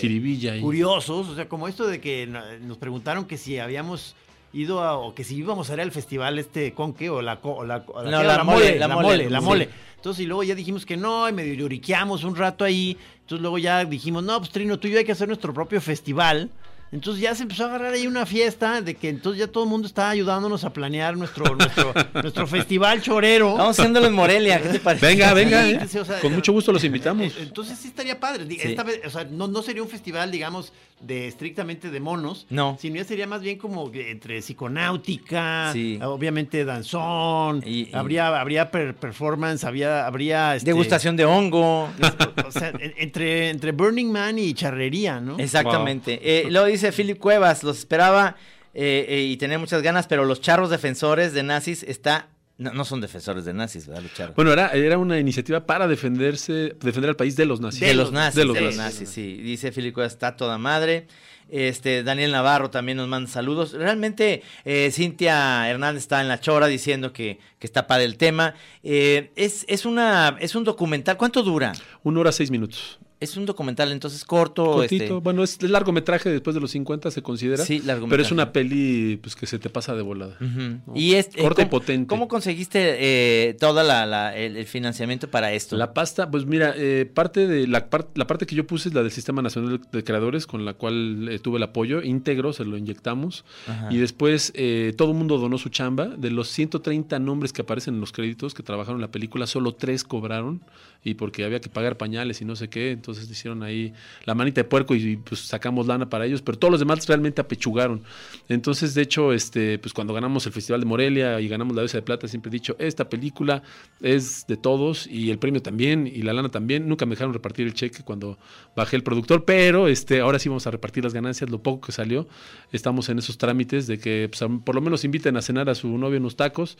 curiosos, o sea, como esto de que nos preguntaron que si habíamos ido a, o que si íbamos a ir al festival este Conque o la co- o la, o la- No, ¿qué? la O mole, la la mole, mole, la sí. mole. Entonces, y luego ya dijimos que no, y medio lloriqueamos un rato ahí. Entonces, luego ya dijimos, no, pues Trino, tú y yo hay que hacer nuestro propio festival. Entonces ya se empezó a agarrar ahí una fiesta de que entonces ya todo el mundo está ayudándonos a planear nuestro, nuestro, nuestro festival chorero. Vamos haciéndolo en Morelia, ¿qué te parece? Venga, venga, Sí, ¿eh? sí, o sea, con mucho gusto los invitamos. Eh, Entonces sí estaría padre. Sí. esta vez, o sea, no, no sería un festival, digamos, de estrictamente de monos. No. Sino ya sería más bien como entre psiconáutica, Sí. obviamente danzón, Y- y- habría, habría per- performance, había, habría este, Degustación de hongo. O sea, en- entre, entre Burning Man y charrería, ¿no? Exactamente. Eh, luego dice Philip Cuevas, los esperaba eh, eh, y tenía muchas ganas, pero los charros defensores de nazis está... No, no son defensores de nazis, ¿verdad, los charros? Bueno, era, era una iniciativa para defenderse, defender al país de los nazis. de, los nazis, de de los nazis. nazis, sí. Dice Cuevas, está toda madre. Este, Daniel Navarro también nos manda saludos. Realmente, eh, Cintia Hernández está en la chora diciendo que, que está padre el tema. Eh, es, es, una, es un documental. ¿Cuánto dura? Una hora seis minutos. Es un documental entonces corto. Cortito. este, Bueno, es largometraje después de los 50 se considera. Sí, largometraje. Pero es una peli pues, que se te pasa de volada. ¿no? Y es eh, Corta y ¿cómo- potente. ¿Cómo conseguiste eh, toda la, la- el, el financiamiento para esto? La pasta, pues mira, eh, parte de la, par- la parte que yo puse es la del Sistema Nacional de Creadores, con la cual eh, tuve el apoyo íntegro, se lo inyectamos. Ajá. Y después eh, todo el mundo donó su chamba. De los 130 nombres que aparecen en los créditos que trabajaron en la película, solo tres cobraron. Y porque había que pagar pañales y no sé qué, entonces hicieron ahí la manita de puerco y, pues sacamos lana para ellos, pero todos los demás realmente apechugaron. Entonces, de hecho, este, pues cuando ganamos el Festival de Morelia y ganamos la Diosa de Plata, siempre he dicho, esta película es de todos y el premio también y la lana también. Nunca me dejaron repartir el cheque cuando bajé el productor, pero este, ahora sí vamos a repartir las ganancias, lo poco que salió. Estamos en esos trámites de que pues, por lo menos inviten a cenar a su novio unos tacos,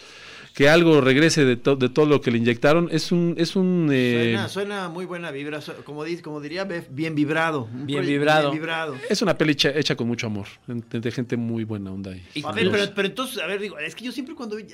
que algo regrese de, to- de todo lo que le inyectaron. Es un, es un eh, Suena, suena muy buena vibra, como, dice, como diría Bef, bien vibrado. Bien vibrado. Bien vibrado. es una peli hecha, hecha con mucho amor, de, gente muy buena onda ahí. Y- A ver, pero, pero entonces, a ver, digo, es que yo siempre cuando, eh,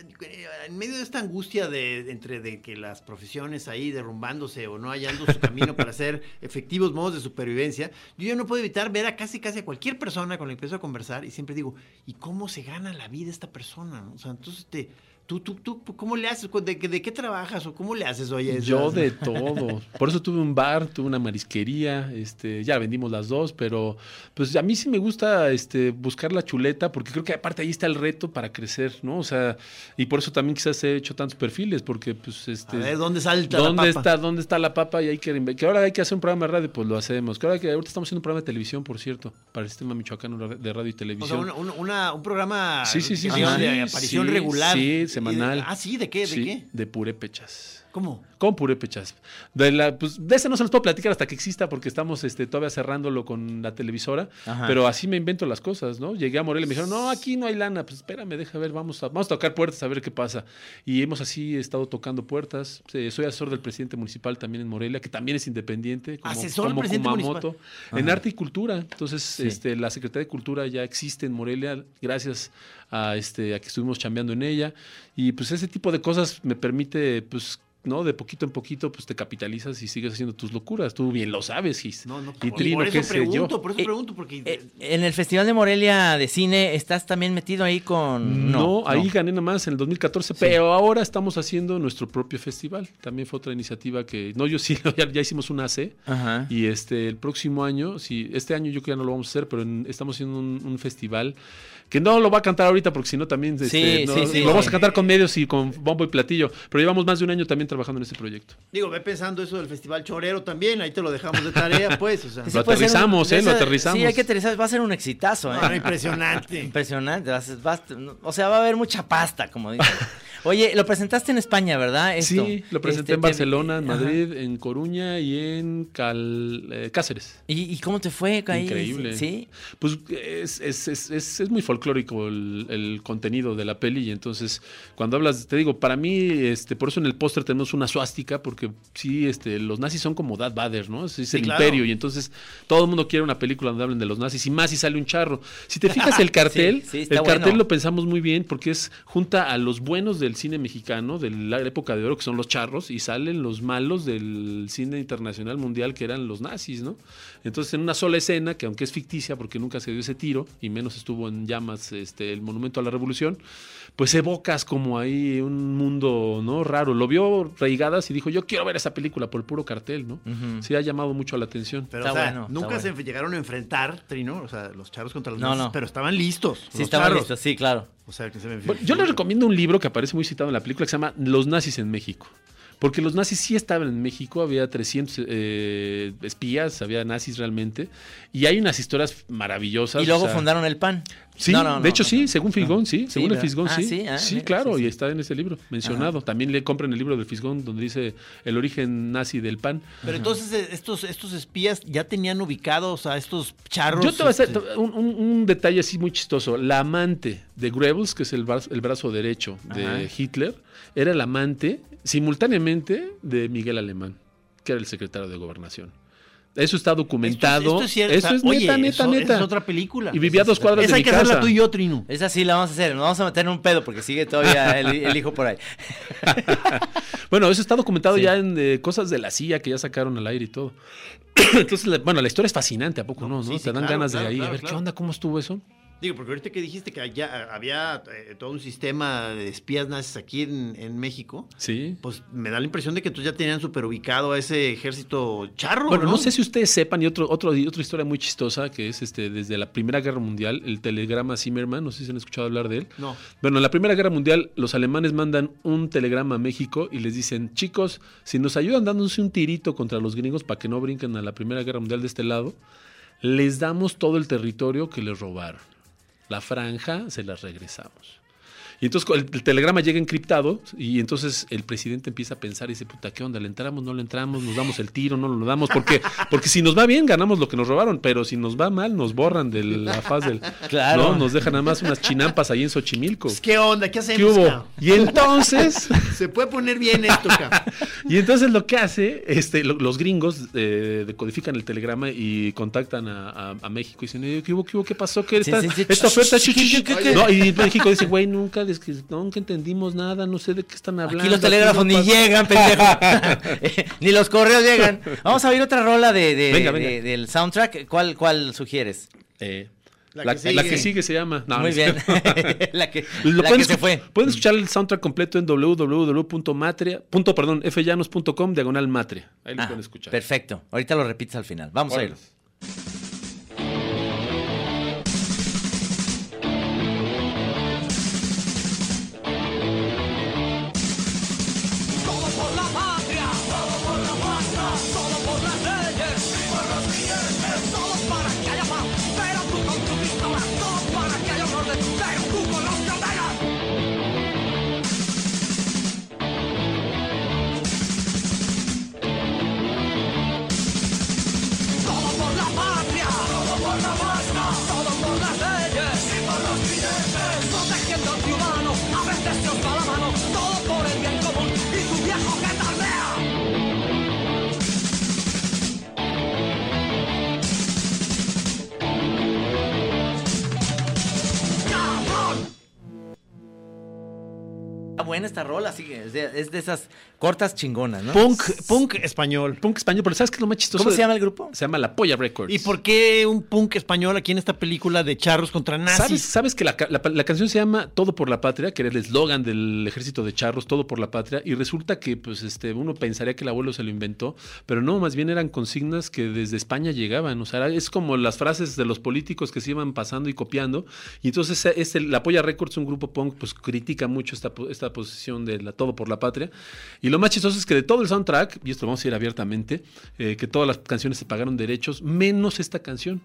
en medio de esta angustia de, entre de que las profesiones ahí derrumbándose o no hallando su camino para hacer efectivos modos de supervivencia, yo ya no puedo evitar ver a casi casi a cualquier persona con la que empiezo a conversar y siempre digo, ¿y cómo se gana la vida esta persona? no? O sea, entonces te... ¿Tú, tú, tú, ¿Cómo le haces? ¿De, qué- de qué trabajas o cómo le haces? Oye, Yo de todo. Por eso tuve un bar, tuve una marisquería, este, ya vendimos las dos, pero pues a mí sí me gusta este buscar la chuleta, porque creo que aparte ahí está el reto para crecer, ¿no? O sea, y por eso también quizás he hecho tantos perfiles, porque pues este A ver, ¿dónde salta la ¿Dónde papa? está, dónde está la papa? Y hay que ahora hay que hacer un programa de radio, pues lo hacemos. Que ahora que ahorita estamos haciendo un programa de televisión, por cierto, para el sistema michoacano de radio y O sea, televisión. una- un programa Sí, sí, sí, de aparición regular. sí, Y de- semanal. ah, sí, ¿de qué? ¿De Sí, qué? de purépechas. ¿Cómo? Con purépechas. De, la, pues, de ese no se los puedo platicar hasta que exista porque estamos este, todavía cerrándolo con la televisora. Ajá. Pero así me invento las cosas, ¿no? Llegué a Morelia y me dijeron, no, aquí no hay lana. Pues espérame, deja ver, vamos a, vamos a tocar puertas a ver qué pasa. Y hemos así estado tocando puertas. Eh, Soy asesor del presidente municipal también en Morelia, que también es independiente. Como, Asesor como presidente Kumamoto, En arte y cultura. Entonces, Sí. este, la Secretaría de Cultura ya existe en Morelia, gracias a, este, a que estuvimos chambeando en ella. Y pues ese tipo de cosas me permite, pues, ¿no? De poquito en poquito, pues te capitalizas y sigues haciendo tus locuras. Tú bien lo sabes, Gis. No, no, y por, Trino, por qué eso sé yo. pregunto, por eso Eh, pregunto, porque... Eh, en el Festival de Morelia de Cine, ¿estás también metido ahí con...? No, ahí gané nada más en el 2014, pero ahora estamos haciendo nuestro propio festival. También fue otra iniciativa que, no, yo sí, ya, ya hicimos una AC. Ajá. Y este, el próximo año, sí, este año yo creo que ya no lo vamos a hacer, pero en- estamos haciendo un, un festival que no lo va a cantar ahorita porque si no también este, Sí, no- sí, sí, lo vamos a cantar con medios y con bombo y platillo. Pero llevamos más de un año también trabajando en ese proyecto. Digo, ve pensando eso del Festival Chorero también, ahí te lo dejamos de tarea, pues, o sea. Ese Lo un- aterrizamos, ¿eh? Lo aterrizamos. Sí, hay que aterrizar. Va a ser un exitazo, ¿eh? Ah, impresionante. Impresionante. vas- vas- o sea, va a haber mucha pasta, como dicen. Oye, lo presentaste en España, ¿verdad? Esto. Sí, lo presenté Este, en Barcelona, en Ajá. Madrid, en Coruña y en Cal- eh, Cáceres. ¿Y, y cómo te fue ahí? Increíble. Sí. Pues es, es, es, es, es muy folclórico el, el contenido de la peli y entonces cuando hablas, te digo, para mí, este, por eso en el póster tenemos una suástica porque sí, este, los nazis son como Darth Vader, ¿no? Es, es Sí, el claro. imperio y entonces todo el mundo quiere una película donde hablen de los nazis y más si sale un charro. Si te fijas el cartel, Sí, sí, está el cartel bueno. lo pensamos muy bien porque es junta a los buenos del cine mexicano de la época de oro que son los charros y salen los malos del cine internacional mundial que eran los nazis, ¿no? Entonces en una sola escena que aunque es ficticia porque nunca se dio ese tiro y menos estuvo en llamas este el monumento a la revolución, pues evocas como ahí un mundo, ¿no? raro. Lo vio Reigadas y dijo, "Yo quiero ver esa película por el puro cartel", ¿no? Sí ha llamado mucho la atención. Pero, Está o sea, bueno, nunca bueno. se llegaron a enfrentar, Trino, o sea, los charros contra los No, nazis, no. pero estaban listos. Sí, los estaban charros. listos, sí, claro. O sea, que se me Bueno, yo les recomiendo un libro que aparece muy citado en la película que se llama Los nazis en México. Porque los nazis sí estaban en México, había 300 eh, espías, había nazis realmente, y hay unas historias maravillosas. Y luego o sea, fundaron el PAN. Sí, No, no, de no, hecho no, sí, no. según Fisgón, sí, según el. Fisgón, Ah, sí. sí, ah, sí, mira, claro, sí, sí. y está en ese libro mencionado. También le compran el libro del Fisgón donde dice el origen nazi del pan. Pero entonces eh, estos, estos espías ya tenían ubicados a estos charros. Yo te voy a hacer este, un, un- un detalle así muy chistoso. La amante de Goebbels, que es el brazo, el brazo derecho de Ajá. Hitler, era el amante simultáneamente de Miguel Alemán, que era el secretario de gobernación. Eso está documentado. Esto es, esto es cierto. Eso es oye, neta, neta, eso- neta. esa es otra película. Y vivía a dos cuadras Esa de hay mi que hacerla casa. tú y yo, Trino. Esa sí la vamos a hacer. Nos vamos a meter en un pedo porque sigue todavía el, el hijo por ahí. Bueno, eso está documentado Sí. ya en eh, cosas de la CIA que ya sacaron al aire y todo. Entonces, la- bueno, la historia es fascinante, ¿a poco no? no? sí, Te dan claro, ganas claro, de ahí. claro, a ver, claro. ¿qué onda? ¿Cómo estuvo eso? Digo, porque ahorita que dijiste que allá había eh, todo un sistema de espías nazis aquí en, en México, Sí. pues me da la impresión de que entonces ya tenían súper ubicado a ese ejército charro. Bueno, ¿no? no sé si ustedes sepan, y otro, otro, otra historia muy chistosa, que es este desde la Primera Guerra Mundial, el telegrama Zimmerman, no sé si han escuchado hablar de él. No. Bueno, en la Primera Guerra Mundial, los alemanes mandan un telegrama a México y les dicen, chicos, si nos ayudan dándose un tirito contra los gringos para que no brinquen a la Primera Guerra Mundial de este lado, les damos todo el territorio que les robaron. La franja se las regresamos. Y entonces el, el telegrama llega encriptado y entonces el presidente empieza a pensar y dice, puta, ¿qué onda? ¿Le entramos? ¿No le entramos? ¿Nos damos el tiro? ¿No lo damos? Porque, porque si nos va bien, ganamos lo que nos robaron, pero si nos va mal, nos borran de la faz del... Claro. No, nos dejan nada más unas chinampas ahí en Xochimilco. Pues, ¿Qué onda? ¿Qué hacemos? ¿Qué hubo? cabrón? Y entonces... Se puede poner bien esto, cabrón. Y entonces lo que hace, este, lo- los gringos eh, decodifican el telegrama y contactan a, a- a México y dicen, "Eh, ¿qué hubo, qué hubo, qué pasó? ¿Qué Sí, esta, sí, sí. esta oferta? ¿Qué, Chu, chu, qué, chu". qué, qué? No, y México dice, güey, nunca, es que nunca entendimos nada, no sé de qué están hablando. Aquí los telégrafos no ni pasa". llegan, pendejo. Eh, ni los correos llegan. Vamos a oír otra rola de, de- Venga, de- venga. del soundtrack. ¿Cuál, cuál sugieres? Eh, La la, que la sigue. que sigue se llama. No, Muy no bien. la que, la pueden, que se fue. pueden escuchar el soundtrack completo en www.matria, punto, perdón, fllanos.com, diagonal matria. Ahí lo Ah, pueden escuchar. perfecto. Ahorita lo repites al final. Vamos a Órale. Buena esta rola, sí, es de, es de esas cortas chingonas, ¿no? Punk, punk español. Punk español, pero ¿sabes qué es lo más chistoso? ¿Cómo se llama el grupo? Se llama La Polla Records. ¿Y por qué un punk español aquí en esta película de charros contra nazis? ¿Sabes, sabes que la, la- la canción se llama Todo por la Patria, que era el eslogan del ejército de charros, Todo por la Patria, y resulta que pues este uno pensaría que el abuelo se lo inventó, pero no, más bien eran consignas que desde España llegaban, o sea, es como las frases de los políticos que se iban pasando y copiando, y entonces este, la Polla Records, un grupo punk, pues critica mucho esta, esta posición de la Todo por la Patria, y lo más chistoso es que de todo el soundtrack, y esto lo vamos a decir abiertamente, eh, que todas las canciones se pagaron derechos, menos esta canción.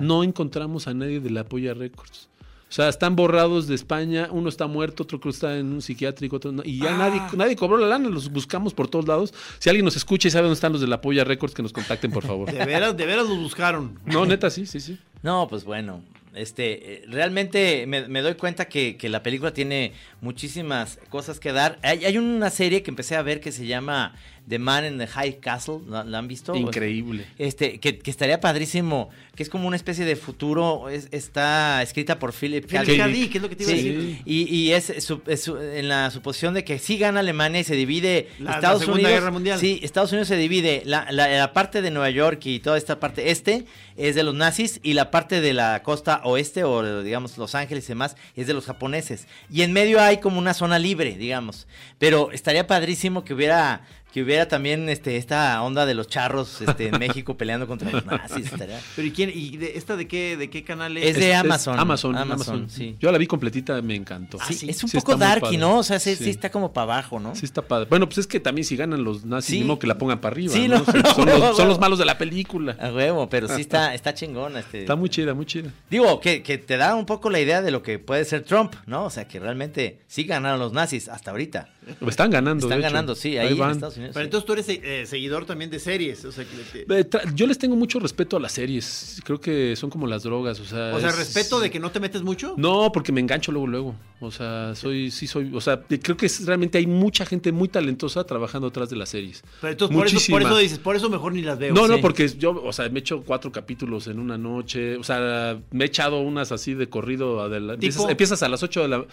No encontramos a nadie de la Polla Records. O sea, están borrados de España, uno está muerto, otro creo que está en un psiquiátrico, otro no, y ya nadie, nadie cobró la lana, los buscamos por todos lados. Si alguien nos escucha y sabe dónde están los de la Polla Records, que nos contacten, por favor. De veras, de veras los buscaron. No, neta, sí, sí, sí. No, pues bueno, este, realmente me, me doy cuenta que, que la película tiene muchísimas cosas que dar. Hay, hay una serie que empecé a ver que se llama The Man in the High Castle, ¿la, la han visto? Increíble. Este, que, que estaría padrísimo, que es como una especie de futuro, es- está escrita por Philip K. Philip K. Dick. Es lo que te iba a decir. Y, y es, su- es su- en la suposición de que sí gana Alemania y se divide La- la Estados Segunda Unidos. Guerra Mundial. Sí, Estados Unidos se divide. La, la- la parte de Nueva York y toda esta parte este es de los nazis y la parte de la costa oeste o digamos Los Ángeles y demás es de los japoneses. Y en medio hay como una zona libre, digamos. Pero estaría padrísimo que hubiera que hubiera también este esta onda de los charros este, en México peleando contra los nazis. estaría- Pero ¿y quién? ¿Y de, esta de qué, de qué canal es? Es de Es- es Amazon. Amazon, Amazon, sí. Yo la vi completita, me encantó. Ah, Sí, sí. es un Sí, poco darky. ¿no? O sea, sí, Sí. sí está como para abajo, ¿no? Sí, está padre. Bueno, pues es que también si ganan los nazis, modo que la pongan para arriba. Sí, ¿no? no, O sea, no, son, los malos de la película. A huevo, pero sí está, está chingona. Este. Está muy chida, muy chida. Digo, que, que te da un poco la idea de lo que puede ser Trump, ¿no? O sea, que realmente sí ganaron los nazis hasta ahorita. Están ganando. Están de hecho. ganando, sí, ahí, en van. Estados Unidos. Pero sí. entonces tú eres eh, seguidor también de series. O sea, que te- Yo les tengo mucho respeto a las series. Creo que son como las drogas. O sea, o sea, es- respeto de que no te metes mucho. No, porque me engancho luego, luego. O sea, soy, sí soy, o sea, creo que es- realmente hay mucha gente muy talentosa trabajando atrás de las series. Pero entonces por eso, por Muchísima. eso dices, por eso mejor ni las veo. No, no, porque yo, o sea, me he hecho cuatro capítulos en una noche. O sea, me he echado unas así de corrido. adelante. Empiezas, empiezas a las 8 de la.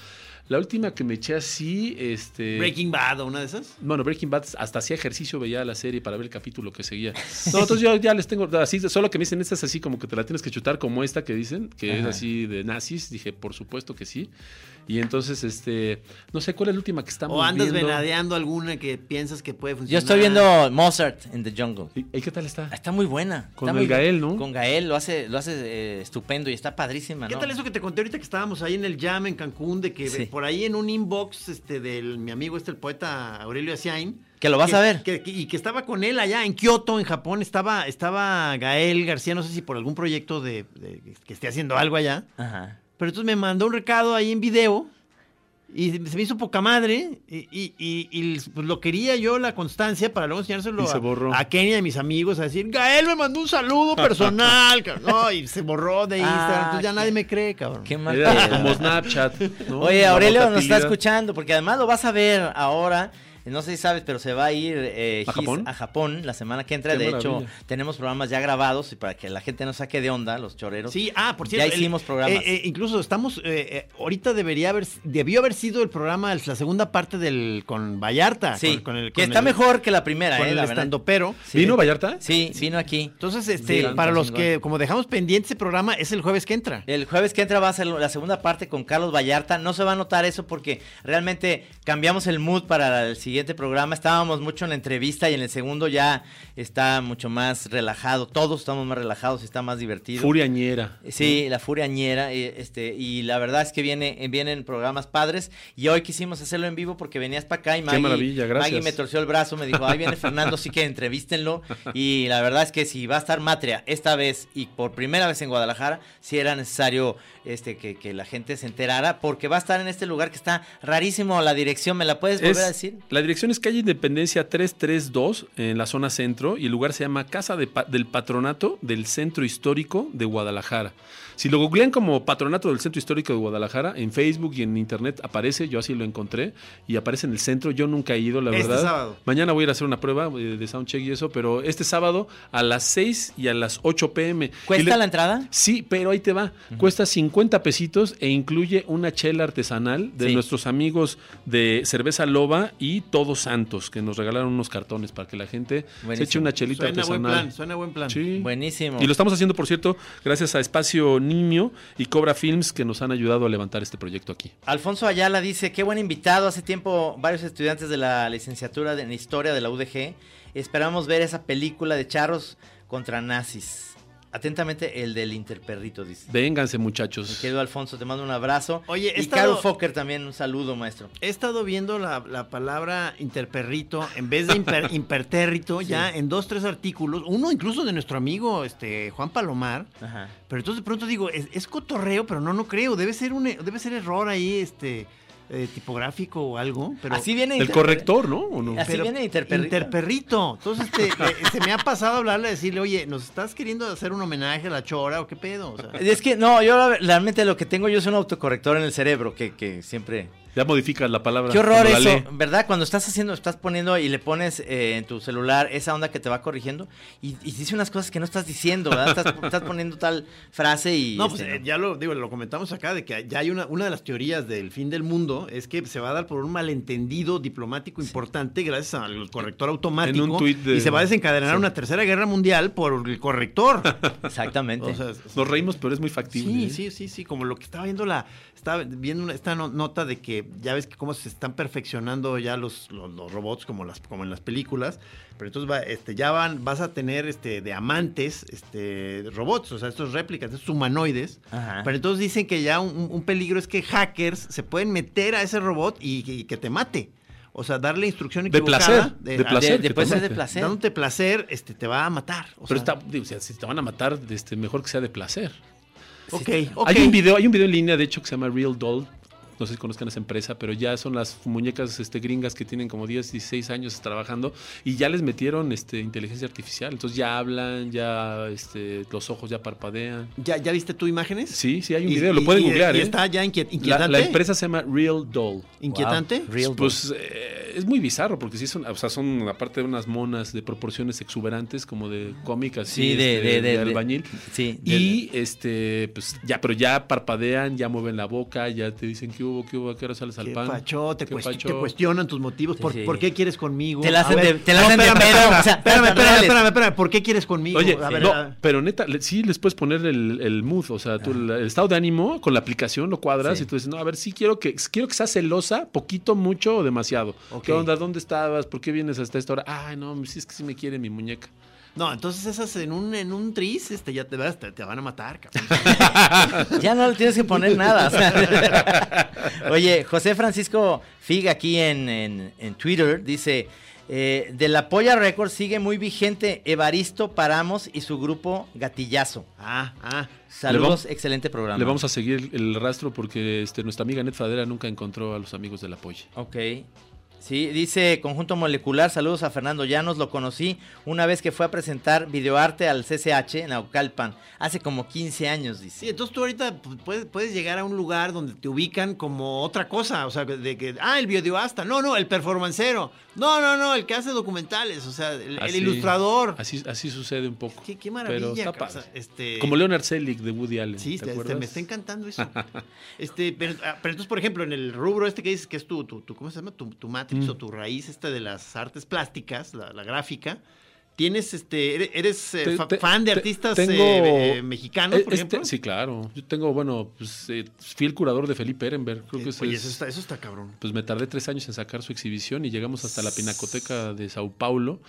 La última que me eché así, este. Breaking Bad o una de esas. Bueno, Breaking Bad, hasta hacía ejercicio, veía la serie para ver el capítulo que seguía. No, entonces yo ya les tengo, así, solo que me dicen, esta es así como que te la tienes que chutar, como esta que dicen, que es así de nazis. Dije, por supuesto que sí. Y entonces, este, no sé cuál es la última que estamos O andas viendo. venadeando alguna que piensas que puede Yo funcionar. estoy viendo Mozart in the Jungle. ¿Y, y qué tal está? Está muy buena. Con está el muy Gael, ¿no? Con Gael, lo hace, lo hace eh, estupendo y está padrísima, ¿Qué ¿no? tal eso que te conté ahorita que estábamos ahí en el Jam en Cancún? De que Sí. por ahí en un inbox este, del mi amigo este, el poeta Aurelio Asiain. Que lo vas que- a ver. que- que- y que estaba con él allá en Kioto, en Japón. Estaba, estaba Gael García, no sé si por algún proyecto de, de- que esté haciendo algo allá. Ajá. Pero entonces me mandó un recado ahí en video. Y se me hizo poca madre. Y, y- y- y, pues, lo quería yo, la constancia, para luego enseñárselo a, borró. a Kenia y a mis amigos. A decir, Gael me mandó un saludo personal. cabrón". No, y se borró de Instagram. Ah, entonces ya qué- nadie me cree, cabrón. Qué mal como Snapchat. ¿no? Oye, Aurelio nos está escuchando, porque además lo vas a ver ahora. No sé si sabes, pero se va a ir eh, ¿A Japón? a Japón la semana que entra. Qué de hecho, tenemos programas ya grabados y para que la gente no saque de onda, los choreros. Sí, ah, por cierto. Ya hicimos programas. eh, eh, incluso estamos, eh, eh, ahorita debería haber, debió haber sido el programa, la segunda parte del con Vallarta. Sí, con, con el, que está el- mejor que la primera, con eh, el la verdad. estando pero. Sí. ¿Vino Vallarta? Sí, vino aquí. Entonces, este, Sí, para los que, como dejamos pendiente ese programa, es el jueves que entra. El jueves que entra va a ser la segunda parte con Carlos Vallarta. No se va a notar eso porque realmente cambiamos el mood para el siguiente programa. Estábamos mucho en la entrevista y en el segundo ya está mucho más relajado. Todos estamos más relajados y está más divertido. Furiañera. Sí, la furiañera, eh, este, y la verdad es que viene, vienen programas padres, y hoy quisimos hacerlo en vivo porque venías para acá y Maggie, maravilla, gracias. Maggie me torció el brazo, me dijo, ahí viene Fernando, sí que entrevístenlo, y la verdad es que si va a estar Matria esta vez y por primera vez en Guadalajara, sí era necesario este, que, que la gente se enterara, porque va a estar en este lugar que está rarísimo, la dirección, ¿me la puedes volver Es- a decir? La dirección es calle Independencia 332 en la zona centro y el lugar se llama Casa del Patronato del Centro Histórico de Guadalajara. Si lo googlean como Patronato del Centro Histórico de Guadalajara, en Facebook y en Internet aparece, yo así lo encontré, y aparece en el centro. Yo nunca he ido, la Este verdad. sábado. Mañana voy a ir a hacer una prueba eh, de soundcheck y eso, pero este sábado a las 6 y a las 8 pm. ¿Cuesta le- la entrada? Sí, pero ahí te va. Cuesta 50 pesitos e incluye una chela artesanal de Sí. nuestros amigos de Cerveza Loba y Todos Santos, que nos regalaron unos cartones para que la gente se eche una chelita Suena buen artesanal. plan, suena buen plan. Sí. Buenísimo. Y lo estamos haciendo, por cierto, gracias a Espacio Nimio y Cobra Films que nos han ayudado a levantar este proyecto aquí. Alfonso Ayala dice, qué buen invitado. Hace tiempo varios estudiantes de la licenciatura en Historia de la UDG esperamos ver esa película de charros contra nazis. Atentamente, el del Interperrito, dice. Vénganse, Mi muchachos. querido Alfonso, te mando un abrazo. Oye, he y estado- Caro Fokker también, un saludo, maestro. He estado viendo la, la palabra interperrito en vez de imper- impertérrito ya en dos, tres artículos. Uno incluso de nuestro amigo este Juan Palomar. Ajá. Pero entonces de pronto digo, es, es cotorreo, pero no, no creo. Debe ser un debe ser error ahí, este, eh, tipográfico o algo. Pero, Así viene El corrector, ¿no? ¿O no? Así pero viene Interperrito. Interperrito. Entonces este, le- se me ha pasado hablarle, decirle, oye, ¿nos estás queriendo hacer un homenaje a la chora o qué pedo? O sea, Es que, no, yo realmente lo que tengo yo es un autocorrector en el cerebro que, que siempre... Ya modificas la palabra. Qué horror eso. ¿verdad? Cuando estás haciendo, estás poniendo y le pones eh, en tu celular esa onda que te va corrigiendo y, y dice unas cosas que no estás diciendo, ¿verdad? Estás, estás poniendo tal frase y... No, pues este, eh, ya lo digo, lo comentamos acá de que ya hay una, una de las teorías del fin del mundo es que se va a dar por un malentendido diplomático importante gracias al corrector automático En un tuit de- y se va a desencadenar sí. una tercera guerra mundial por el corrector. Exactamente. O sea, Nos reímos, pero es muy factible. Sí, ¿eh? sí, sí, sí, como lo que estaba viendo la, estaba viendo una- esta no- nota de que ya ves que cómo se están perfeccionando ya los, los, los robots como las, como en las películas, pero entonces va, este, ya van, vas a tener este de amantes, este, robots, o sea, estos réplicas, estos humanoides. Ajá. Pero entonces dicen que ya un, un peligro es que hackers se pueden meter a ese robot y, y que te mate. O sea, darle instrucción De equivocada. placer, de placer. de- después te es de placer. Dándote placer, este, te va a matar. O Pero sea, está, digo, o sea, si te van a matar, este, mejor que sea de placer. ok, ok. Hay un video, hay un video en línea, de hecho, que se llama Real Doll. No sé si conozcan esa empresa, pero ya son las muñecas este, gringas que tienen como 10, 16 años trabajando y ya les metieron este, inteligencia artificial. Entonces ya hablan, ya este, los ojos ya parpadean. ¿Ya, ¿Ya viste tú imágenes? Sí, sí, hay un Y- video, lo pueden y- googlear. y ¿eh? está ya inquiet- La- inquietante. La, empresa se llama Real Doll. ¿Inquietante? Wow, real Pues eh, es muy bizarro porque sí son, o sea, son aparte de unas monas de proporciones exuberantes como de cómicas, Sí, de- de- de- de- albañil. sí, de- y este, pues ya, pero ya parpadean, ya mueven la boca, ya te dicen qué hubo, qué hubo, a qué hora sales al pan. pacho, te, Qué cuest- pacho. te cuestionan tus motivos. ¿Por, Sí. por qué quieres conmigo? Te la hacen de- te la hacen de espérame, pedo, espérame, o sea, espérame, espérame, espérame, espérame, ¿por qué quieres conmigo? Oye, A ver, no, a- pero neta, le- sí les puedes poner el, el mood, o sea, tú, el, el estado de ánimo con la aplicación lo cuadras Sí. y tú dices, no, a ver, sí quiero que quiero que seas celosa, poquito, mucho o demasiado. ¿Qué onda? ¿Dónde estabas? ¿Por qué vienes hasta esta hora? Ay, no, sí es que sí me quiere mi muñeca. No, entonces esas en un, en un tris, este, ya te, vas- te, te van a matar, cabrón. Ya no le tienes que poner nada. o sea. Oye, José Francisco Figa aquí en, en- en Twitter dice, eh, de la Polla Records sigue muy vigente Evaristo Paramos y su grupo Gatillazo. ah, ah. Saludos, excelente programa. Le vamos a seguir el rastro porque este, nuestra amiga Net Fadera nunca encontró a los amigos del apoyo. Ok. Sí, dice Conjunto Molecular, saludos a Fernando Llanos, lo conocí una vez que fue a presentar videoarte al CCH en Aucalpan, hace como 15 años, Sí, dice. entonces tú ahorita puedes, puedes llegar a un lugar donde te ubican como otra cosa, o sea, de que, ah, el videoasta, no, no, el performancero, no, no, no, el que hace documentales, o sea, el, ilustrador. Así, así sucede un poco. Qué, qué Pero maravilla, está cabrón, o sea, padre. este... Como Leonard Selig de Woody Allen. Sí, ¿te te- te- acuerdas? me está encantando eso. este, pero, ah, pero entonces, por ejemplo, en el rubro este que dices que es tu, tu, tu- ¿cómo se llama? Tu, tu matrix Mm. o tu raíz esta de las artes plásticas, la, la gráfica. Tienes, este, eres, eh, Te- fa- te- fan de artistas tengo- eh, eh, mexicanos, por este- ejemplo. sí, claro. Yo tengo, bueno, pues eh, fui el curador de Felipe Ehrenberg. Creo que Eh, ese Oye, es- eso está, eso está cabrón. pues me tardé tres años en sacar su exhibición y llegamos hasta la Pinacoteca de Sao Paulo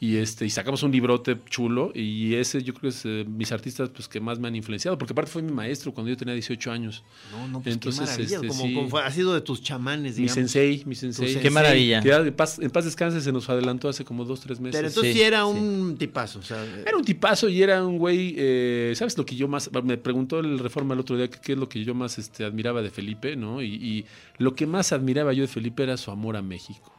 y este y sacamos un librote chulo y ese yo creo que es eh, mis artistas pues que más me han influenciado porque aparte fue mi maestro cuando yo tenía 18 años. No, no, pues Entonces, qué maravilla. este, como, sí. como fue- ha sido de tus chamanes, Mi digamos. sensei, mi sensei. sensei. Qué maravilla. Que en paz, en paz descanse se nos adelantó hace como dos, tres meses. Pero entonces Sí, sí, era sí. un tipazo. O sea, Era un tipazo y era un güey, eh, ¿sabes lo que yo más, me preguntó el Reforma el otro día, que qué es lo que yo más este, admiraba de Felipe, ¿no? Y, y lo que más admiraba yo de Felipe era su amor a México.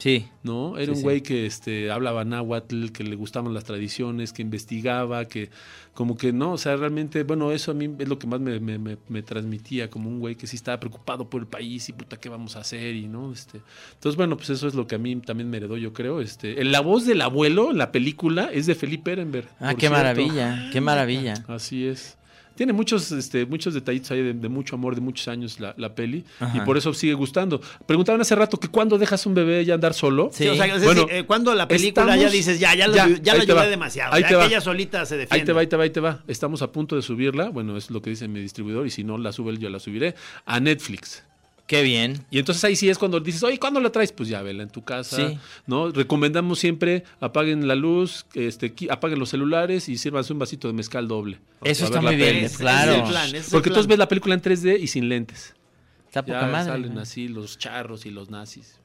Sí. ¿no? Era Sí, un sí. güey que este, hablaba náhuatl, que le gustaban las tradiciones, que investigaba, que como que no, o sea, realmente, bueno, eso a mí es lo que más me, me- me- me transmitía, como un güey que sí estaba preocupado por el país y puta, ¿qué vamos a hacer? Y no, este. Entonces, bueno, pues eso es lo que a mí también me heredó, yo creo. Este, la voz del abuelo en la película es de Felipe Ehrenberg. Ah, qué cierto. maravilla, qué maravilla. Así es. Tiene muchos, este, muchos detallitos ahí de, de mucho amor, de muchos años la, la peli, Ajá. y por eso sigue gustando. Preguntaban hace rato que cuándo dejas un bebé ya andar solo. Sí. O sea, es Bueno, decir, eh, cuando la película ya estamos- dices, ya, ya, la- ya, ya, la ayudé demasiado. Ahí ya te que va. ella solita se defiende. Ahí te va, ahí te va, ahí te va. Estamos a punto de subirla. Bueno, es lo que dice mi distribuidor. Y si no la sube él, yo la subiré a Netflix. Qué bien. Y entonces ahí sí es cuando dices, oye, ¿cuándo la traes? Pues ya, vela en tu casa. Sí. ¿no? Recomendamos siempre apaguen la luz, este, apaguen los celulares y sírvanse un vasito de mezcal doble. Eso está muy bien, claro. Es plan, es Porque tú plan. ves la película en 3D y sin lentes. Está poca Ya madre. salen ¿no? así los charros y los nazis.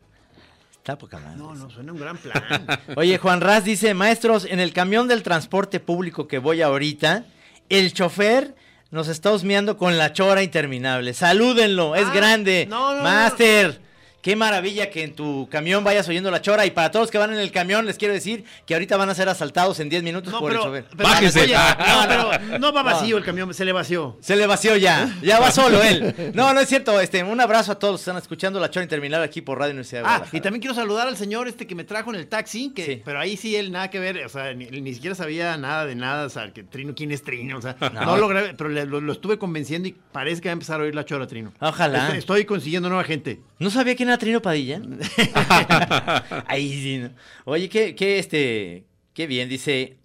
Está poca madre. No, no, suena un gran plan. Oye, Juan Raz dice, maestros, en el camión del transporte público que voy ahorita, el chofer nos está husmeando con la chora interminable. Salúdenlo, es Ah, grande. no, no, no. Master, qué maravilla que en tu camión vayas oyendo la chora. Y para todos los que van en el camión, les quiero decir que ahorita van a ser asaltados en 10 minutos No, por pero, el chofer. pero- Bájese. oye, no, No, no. pero no va vacío el camión, se le vació. Se le vació ya, ya va solo él. No, no es cierto. Este, un abrazo a todos los que están escuchando la chora interminable aquí por Radio Universidad de Ah, y también quiero saludar al señor este que me trajo en el taxi, que, Sí. pero ahí sí él nada que ver, o sea, ni, ni siquiera sabía nada de nada, o sea, que Trino, ¿quién es Trino? O sea, No. no, lo grabé, pero le- lo, lo estuve convenciendo y parece que va a empezar a oír la chora, Trino. Ojalá. Estoy, estoy consiguiendo nueva gente. ¿No sabía quién era Trino Padilla? Ahí sí. ¿no? Oye, qué, qué, este, qué bien, dice.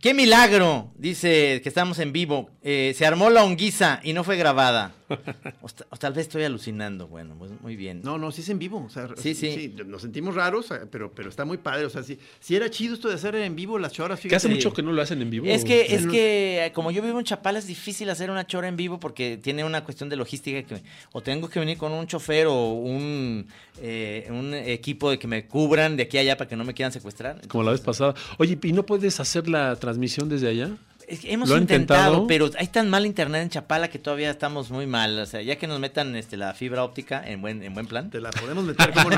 ¡Qué milagro! Dice que estamos en vivo. Eh, se armó la onguiza y no fue grabada. O, ta- o tal vez estoy alucinando. Bueno, pues muy bien. No, no, sí es en vivo. O sea, Sí, sí. Nos sentimos raros, eh, pero, pero está muy padre. O sea, sí, sí era chido esto de hacer en vivo las choras. Que hace mucho que no lo hacen en vivo. Es que, es Sí. que eh, como yo vivo en Chapala es difícil hacer una chora en vivo porque tiene una cuestión de logística que o tengo que venir con un chofer o un, eh, un equipo de que me cubran de aquí a allá para que no me quieran secuestrar. Como la vez pasada. Oye, ¿y no puedes hacer la transmisión desde allá? Es que hemos ¿Lo han intentado, intentado? pero hay tan mal internet en Chapala que todavía estamos muy mal. O sea, ya que nos metan este, la fibra óptica en buen, en buen plan. Te la podemos meter como no.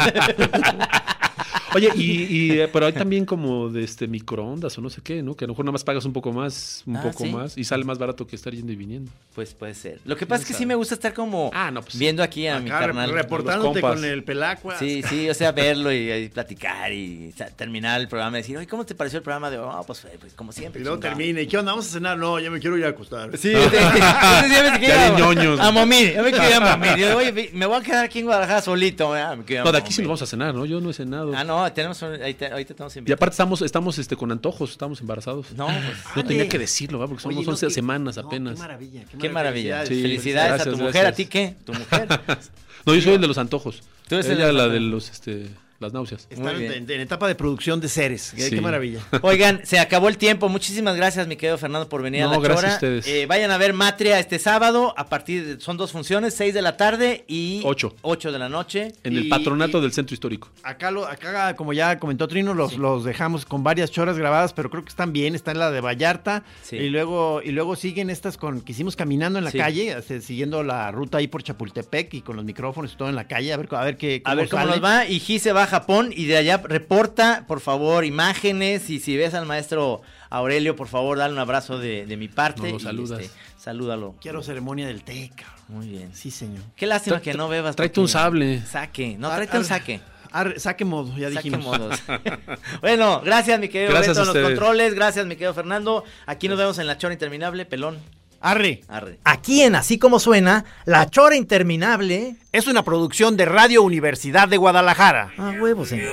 Oye, y, y, eh, pero hay también como de este microondas o no sé qué, ¿no? Que a lo mejor nada más pagas un poco más, un Ah, poco ¿sí? más, y sale más barato que estar yendo y viniendo. Pues puede ser. Lo que pasa es que sí me gusta estar como Ah, no, pues, viendo aquí a mi carnal. reportándote con el pelacua. Sí, sí, o sea, verlo y, y platicar y o sea, terminar el programa y decir, oye, ¿cómo te pareció el programa de hoy? Oh, pues, pues como siempre. Y luego chingado". termina. ¿Y qué onda? ¿Vamos a cenar? No, ya me quiero ir a acostar. Sí, Ya a- ñoños. A momir, yo me quiero ir a momir. Yo, oye, me voy a quedar aquí en Guadalajara solito. me No, de aquí sí vamos a cenar, ¿no? Yo no he cenado. Ah, no, tenemos, un- ahí te- ahorita estamos Y invitados. aparte estamos, estamos este, con antojos, estamos embarazados. No, pues, No tenía que decirlo, ¿verdad? Porque Oye, somos no, 11 qué- semanas no, apenas. Qué maravilla. Qué maravilla. Sí, Felicidades a tu gracias, mujer. ¿A ti qué? ¿Tu mujer? No, yo soy el de los antojos. Tú eres el Ella de los la de los, este, las náuseas. Están en, en etapa de producción de seres. Qué, Sí. qué maravilla. Oigan, se acabó el tiempo. Muchísimas gracias, mi querido Fernando, por venir a No, la gracias Chora. a ustedes. Eh, vayan a ver Matria este sábado. A partir de, son dos funciones, 6 de la tarde y Ocho. 8 de la noche. En Y- el patronato y- del centro histórico. Acá, lo, acá, como ya comentó Trino, los, los dejamos con varias choras grabadas, pero creo que están bien. Está en la de Vallarta. Sí. Y luego y luego siguen estas con que hicimos caminando en la Sí. calle, siguiendo la ruta ahí por Chapultepec y con los micrófonos y todo en la calle. A ver, a ver qué A ver cómo sale. nos va. Y Gi se va a Japón y de allá reporta, por favor, imágenes. Y si ves al maestro Aurelio, por favor, dale un abrazo de, de mi parte. Y, saludas. este, salúdalo. Quiero ceremonia del té, cabrón. Muy bien. Sí, señor. Qué lástima que no bebas. tráete un sable. Saque. No, tráete un saque. Arre, saque modo, ya Saque dijimos. modos. bueno, gracias, mi querido Gracias Beto, en los controles. Gracias, mi querido Fernando. Aquí nos vemos en la chora interminable. Pelón. Arre. Arre. Aquí en Así como suena, La Chora Interminable. Es una producción de Radio Universidad de Guadalajara. Ah, huevos, señor.